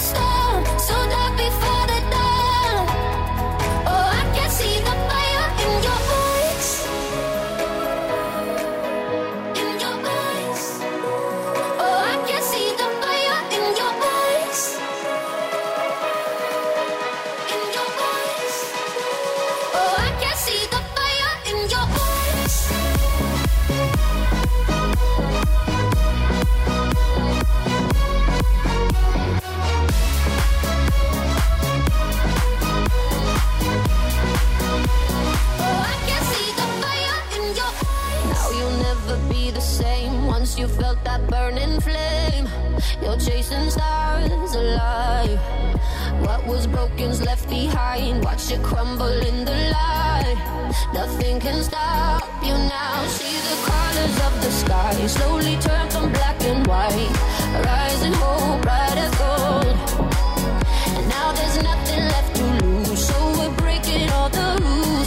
stop felt that burning flame. You're chasing stars alive. What was broken's left behind. Watch it crumble in the light. Nothing can stop you now. See the colors of the sky slowly turn from black and white. Rising hope, bright as gold. And now there's nothing left to lose. So we're breaking all the rules.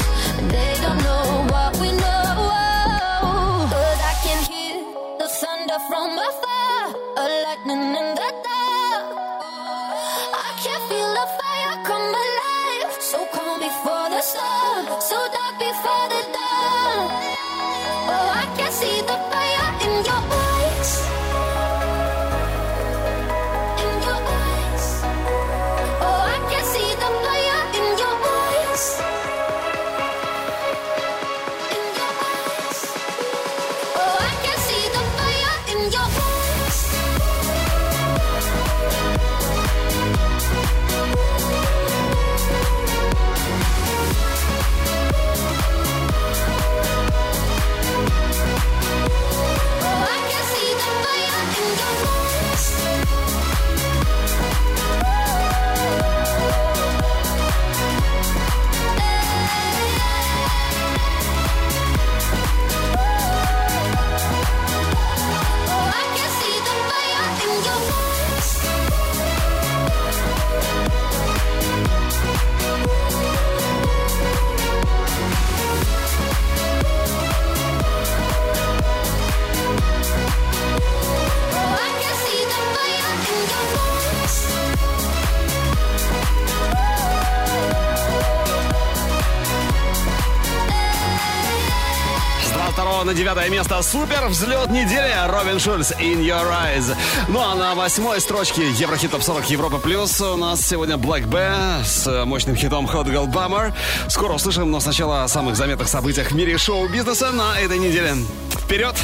Супер взлет недели Robin Schulz In Your Eyes. Ну а на восьмой строчке Еврохит Топ 40 Europa Plus у нас сегодня Black Bear с мощным хитом Hot Girl Bummer. Скоро услышим, но сначала о самых заметных событиях в мире шоу-бизнеса на этой неделе. Вперед!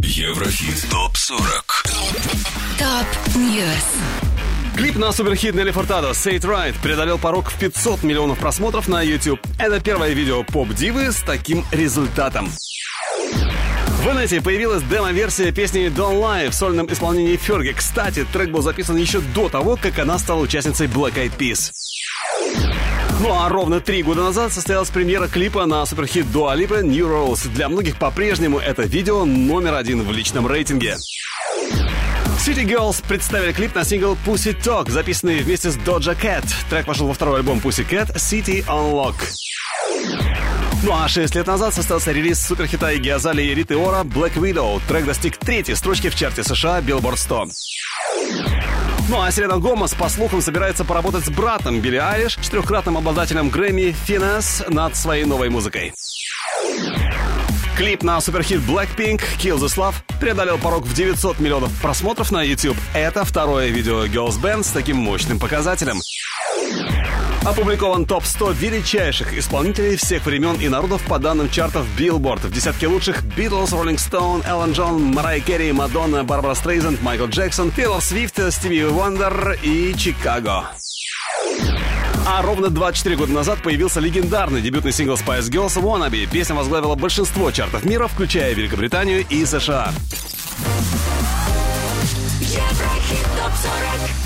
Еврохит ТОП-40 Top News. Клип на суперхит Nelly Furtado «Say It Right» преодолел порог в 500 миллионов просмотров на YouTube. Это первое видео поп-дивы с таким результатом. В инете появилась демо-версия песни Don't Lie в сольном исполнении Ферги. Кстати, трек был записан еще до того, как она стала участницей Black Eyed Peas. Ну а ровно три года назад состоялась премьера клипа на суперхит Dua Lipa New Rules. Для многих по-прежнему это видео номер один в личном рейтинге. City Girls представили клип на сингл Pussy Talk, записанный вместе с Doja Cat. Трек вошел во второй альбом Pussy Cat City Unlock. Ну а 6 лет назад состоялся релиз суперхита Игги Азалии и Риты Ора Black Widow. Трек достиг третьей строчки в чарте США Billboard 100. Ну а Селена Гомес, по слухам, собирается поработать с братом Билли Айлиш, четырехкратным обладателем Грэмми Финес, над своей новой музыкой. Клип на суперхит Blackpink Kill This Love преодолел порог в 900 миллионов просмотров на YouTube. Это второе видео Girls Band с таким мощным показателем. Опубликован топ-100 величайших исполнителей всех времен и народов по данным чартов Billboard. В десятке лучших Beatles, Rolling Stone, Эллен Джон, Марай Керри, Мадонна, Барбара Стрейзенд, Майкл Джексон, Тейлор Свифт, Стиви Вондер и Чикаго. А ровно 24 года назад появился легендарный дебютный сингл Spice Girls «Wannabe». Песня возглавила большинство чартов мира, включая Великобританию и США. Еврохит ТОП-40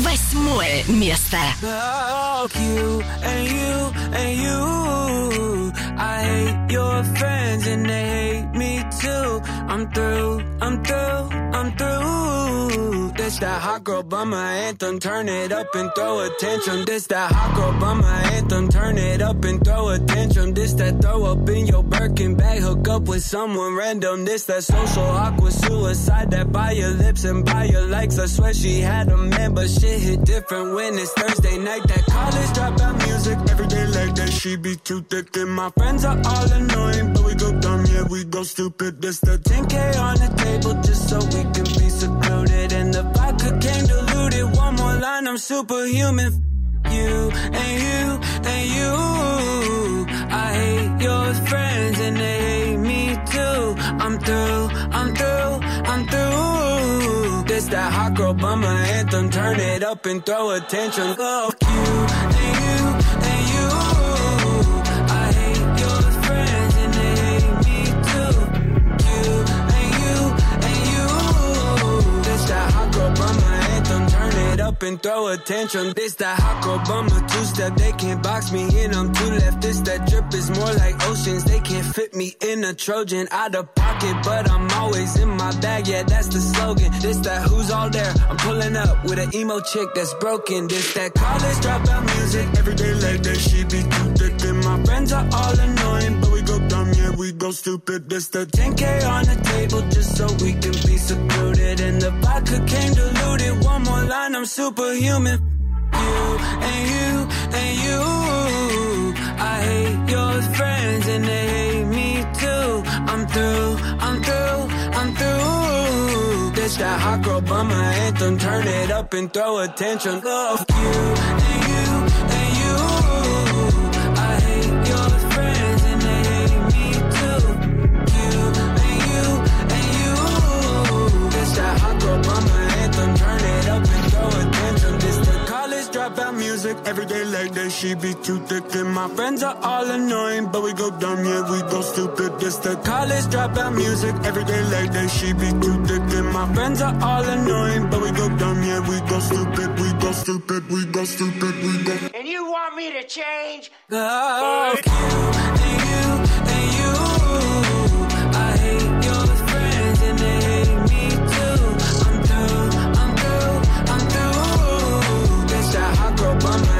Восьмое место. Fuck you and you and you. I hate your friends and they hate me too. I'm through, I'm through, I'm through. This that hot girl bummer anthem. Turn it up and throw a tantrum. This that hot girl bummer anthem. Turn it up and throw a tantrum. This that throw up in your Birkin bag. Hook up with someone random. This that social awkward suicide. That by your lips and by your likes. I swear she had a man, but shit hit different when it's Thursday night. That college dropout music every day like that. She be too thick and my friends are all annoying, but we go dumb, yeah we go stupid. This the 10k on the table just so we can be secluded. And the vodka came diluted. One more line, I'm superhuman. You and you and you. I hate your friends and they hate me too. I'm through, I'm through, I'm through. That hot girl bummer anthem. Turn it up and throw attention. Fuck you and you and you. Up and throw a tantrum. This that hot bummer two step. They can't box me in. I'm too left. This that drip is more like oceans. They can't fit me in a Trojan out of pocket, but I'm always in my bag. Yeah, that's the slogan. This that who's all there. I'm pulling up with an emo chick that's broken. This that college dropout music. Every day like that, she be too thick. And my friends are all annoying, but we dumb. Yeah, we go stupid. This the 10k on the table just so we can be secluded. And the vodka came diluted. One more line, I'm superhuman. You and you and you. I hate your friends and they hate me too. I'm through, I'm through, I'm through. This that hot girl bummer anthem. Turn it up and throw attention. Love you girl bummer anthem. Turn it up and throw a tantrum. This the college dropout music. Every day like that, she be too thick. And my friends are all annoying, but we go dumb, yeah, we go stupid. This the college dropout music. Every day like that, she be too thick. And my friends are all annoying, but we go dumb, yeah, we go stupid, we go stupid, we go stupid, we go. And you want me to change? Fuck you you Obama.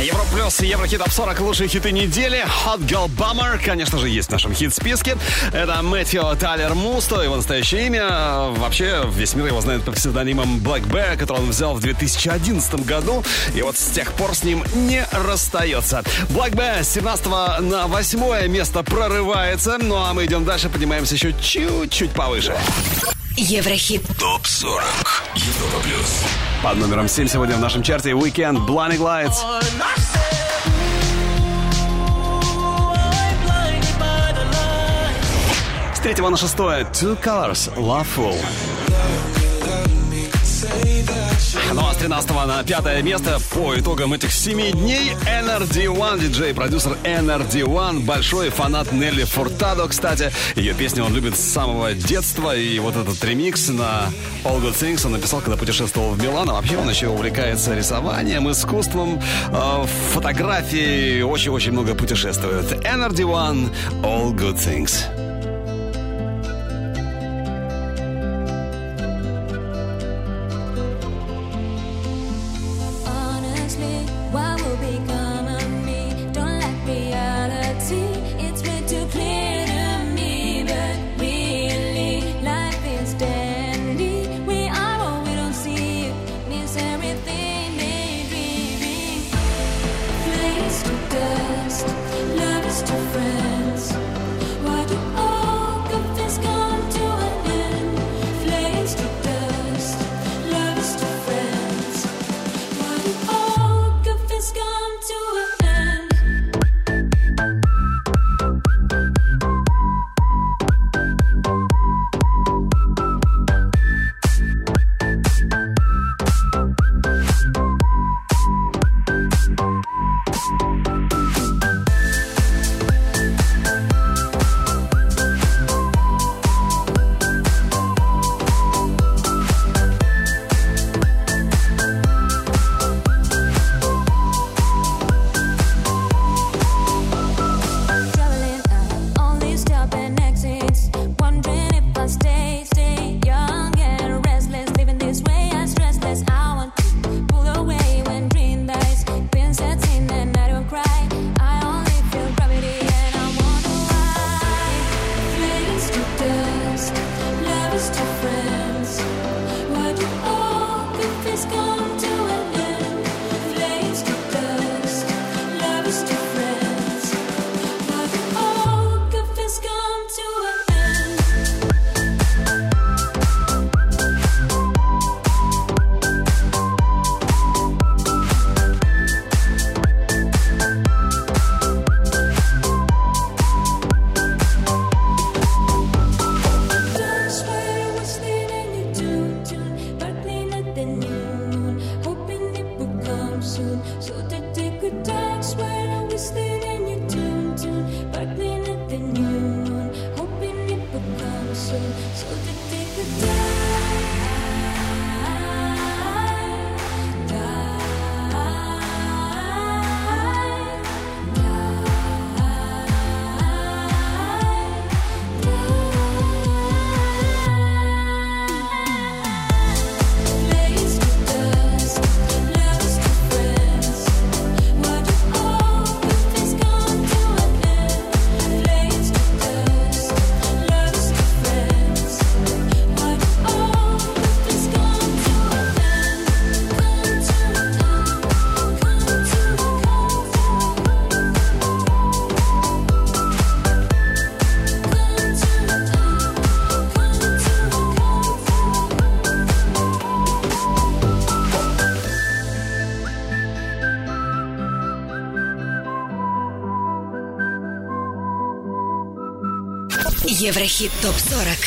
Европа плюс Еврохит Топ 40 лучшие хиты недели. Hot Girl Bummer, конечно же, есть в нашем хит-списке. Это Мэтью Тайлер Мусто, его настоящее имя. Вообще, весь мир его знает под псевдонимом Black Bear, который он взял в 2011 году. И вот с тех пор с ним не расстается. Black Bear с 17 на 8 место прорывается. Ну а мы идем дальше, поднимаемся еще чуть-чуть повыше. Еврохит. ТОП 40. Европа плюс. Под номером 7 сегодня в нашем чарте Weekend Blinding Lights. С третьего на шестое Two Colors Loveful. Ну а с 13 на пятое место по итогам этих семи дней NRD1, диджей-продюсер NRD1, большой фанат Нелли Фуртадо, кстати. Ее песни он любит с самого детства, и вот этот ремикс на All Good Things он написал, когда путешествовал в Милан. А вообще он еще увлекается рисованием, искусством, э, фотографией, очень-очень много путешествует. NRD1, All Good Things. Еврохит ТОП-40.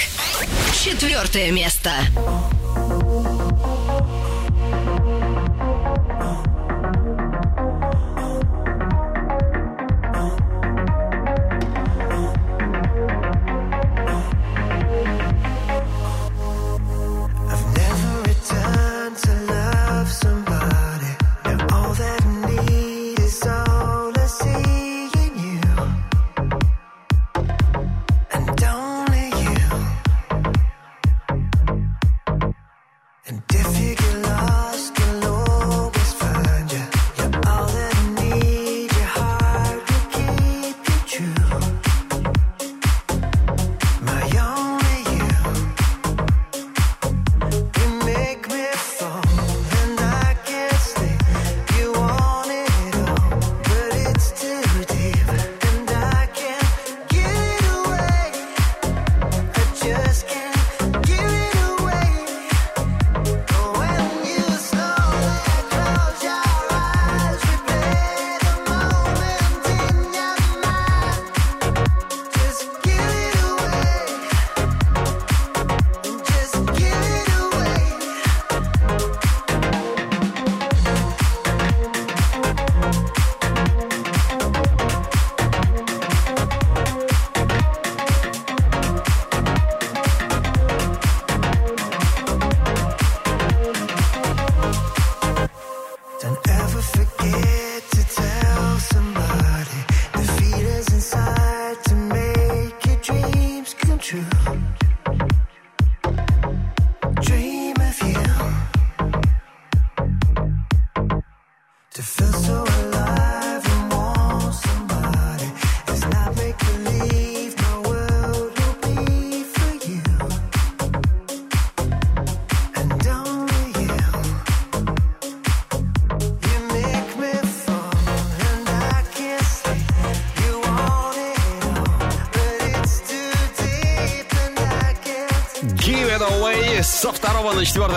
Четвертое место.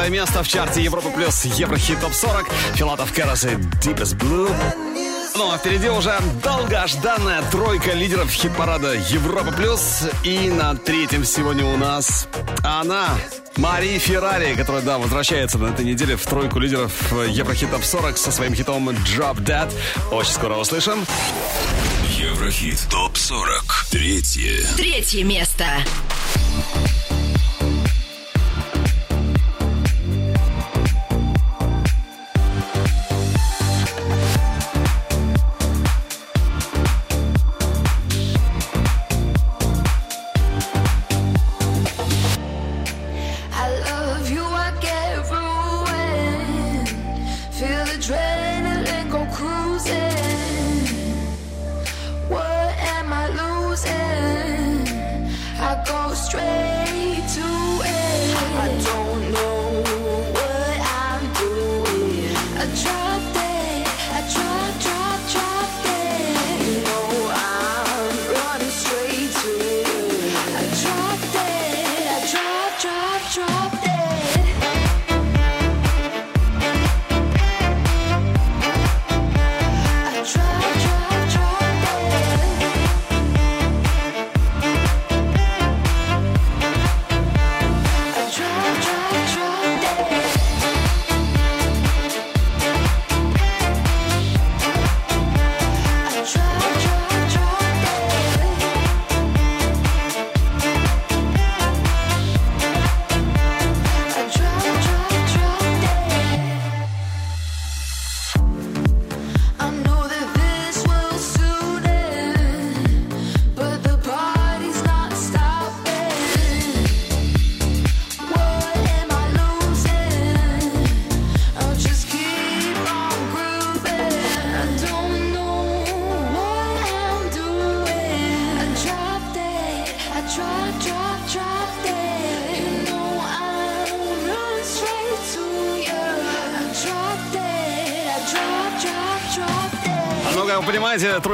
первое место в чарте Европа Плюс Еврохит Топ 40. Филатов Кэрос и Deepest Blue. Ну а впереди уже долгожданная тройка лидеров хит-парада Европа Плюс. И на третьем сегодня у нас она, Мари Феррари, которая, да, возвращается на этой неделе в тройку лидеров э, Еврохит Топ 40 со своим хитом Drop Dead. Очень скоро услышим. Еврохит Топ 40. Третье. Третье место.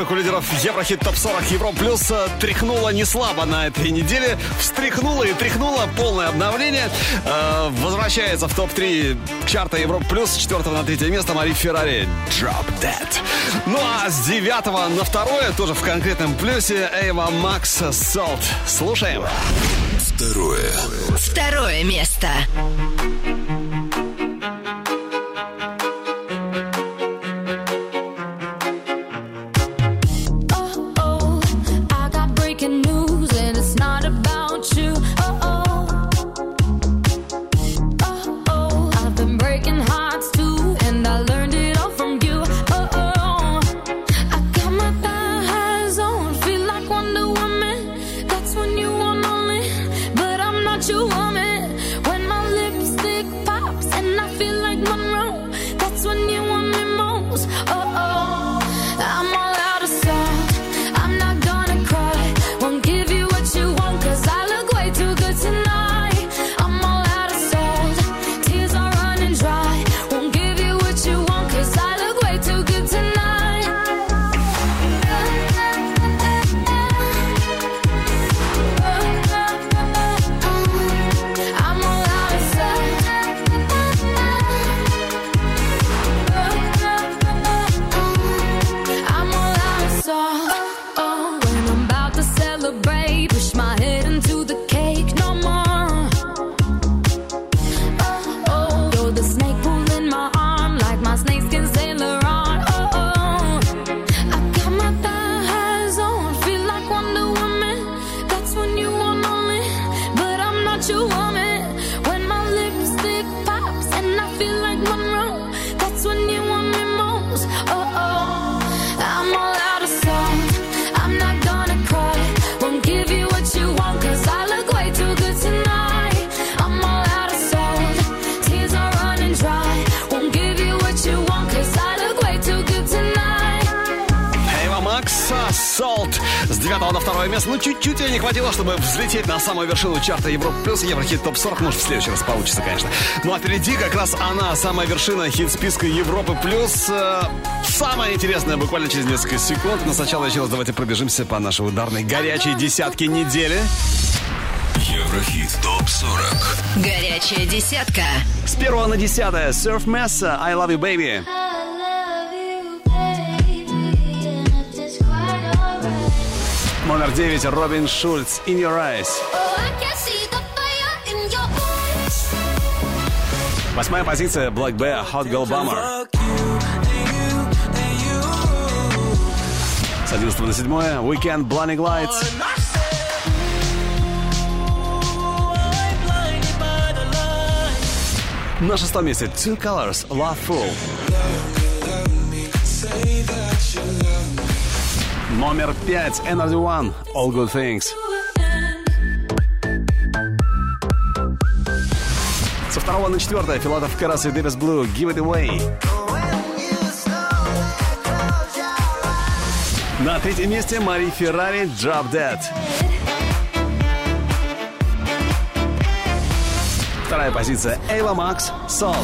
тройку лидеров Еврохит ТОП-40 Евро Плюс э, тряхнула не слабо на этой неделе. Встряхнула и тряхнула. Полное обновление. Э, возвращается в ТОП-3 чарта Евро Плюс. С 4 на 3 место Мари Феррари. Drop Dead. Ну а с 9 на 2 тоже в конкретном плюсе Эйва Макс Солт. Слушаем. Второе. Второе место. самую вершину чарта Европа плюс Еврохит топ 40. Может, в следующий раз получится, конечно. Ну а впереди как раз она, самая вершина хит-списка Европы плюс. Э, самое интересное буквально через несколько секунд. Но сначала еще раз давайте пробежимся по нашей ударной горячей десятке недели. Еврохит ТОП-40 Горячая десятка С первого на десятое Surf Mesa, I Love You Baby Номер девять Робин Шульц In Your Eyes. Восьмая позиция Black Bear Hot Girl Bummer. С 11 на 7 Weekend Blinding Lights. На шестом месте Two Colors Love Fool. Номер пять Energy One All Good Things. Со второго на четвертое Филатов Карас и Дэвис Блу Give It Away. На третьем месте Мари Феррари Drop Dead. Вторая позиция Эйва Макс Salt.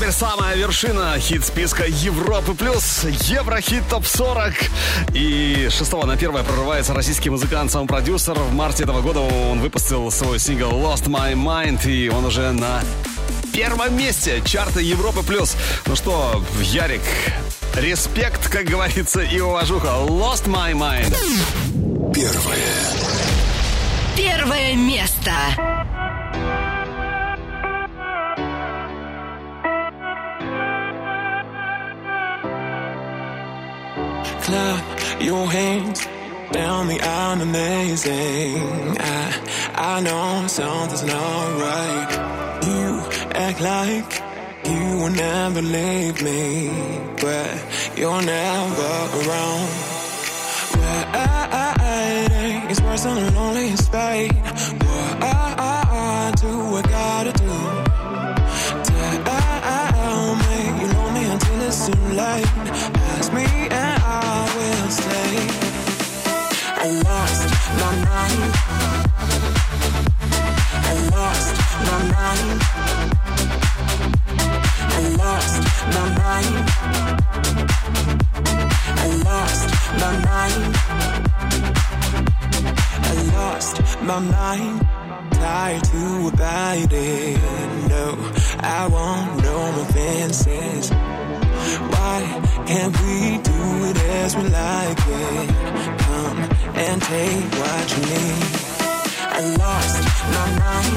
Теперь самая вершина хит-списка Европы плюс Еврохит ТОП-40. И с 6 на 1 прорывается российский музыкант, сам продюсер. В марте этого года он выпустил свой сингл Lost My Mind, и он уже на первом месте чарта Европы плюс. Ну что, Ярик, респект, как говорится, и уважуха. Lost My Mind. Первое. Первое место. Clap your hands down the aisle amazing. I, I know something's not right. You act like you will never leave me, but you're never around. Why it's worse than a lonely spade. What I do, I gotta do. Tell me you know me until it's too late. Ask me lost my mind. I lost my mind. I lost my mind. I lost my mind. I lost my mind. No, I want no more. Why can't we do it as we like it? Come and take what you need. I lost my mind.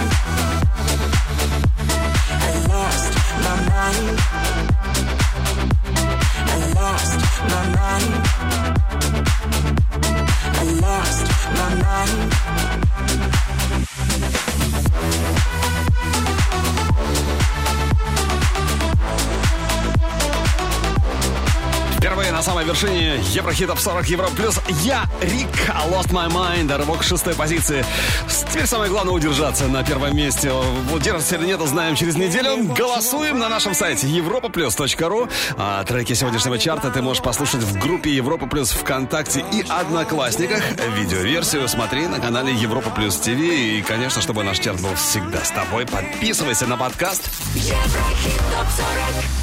I lost my mind. I lost my mind. I lost my mind. На самой вершине Еврохитов 40 Евро плюс я, Рик, Lost My Mind, рывок шестой позиции. Теперь самое главное удержаться на первом месте. Удержится или нет, узнаем через неделю. Голосуем на нашем сайте europaplus.ru. А треки сегодняшнего чарта ты можешь послушать в группе Европа Плюс ВКонтакте и Одноклассниках. Видеоверсию смотри на канале Европа Плюс ТВ. И, конечно, чтобы наш чарт был всегда с тобой, подписывайся на подкаст. Еврохит топ 40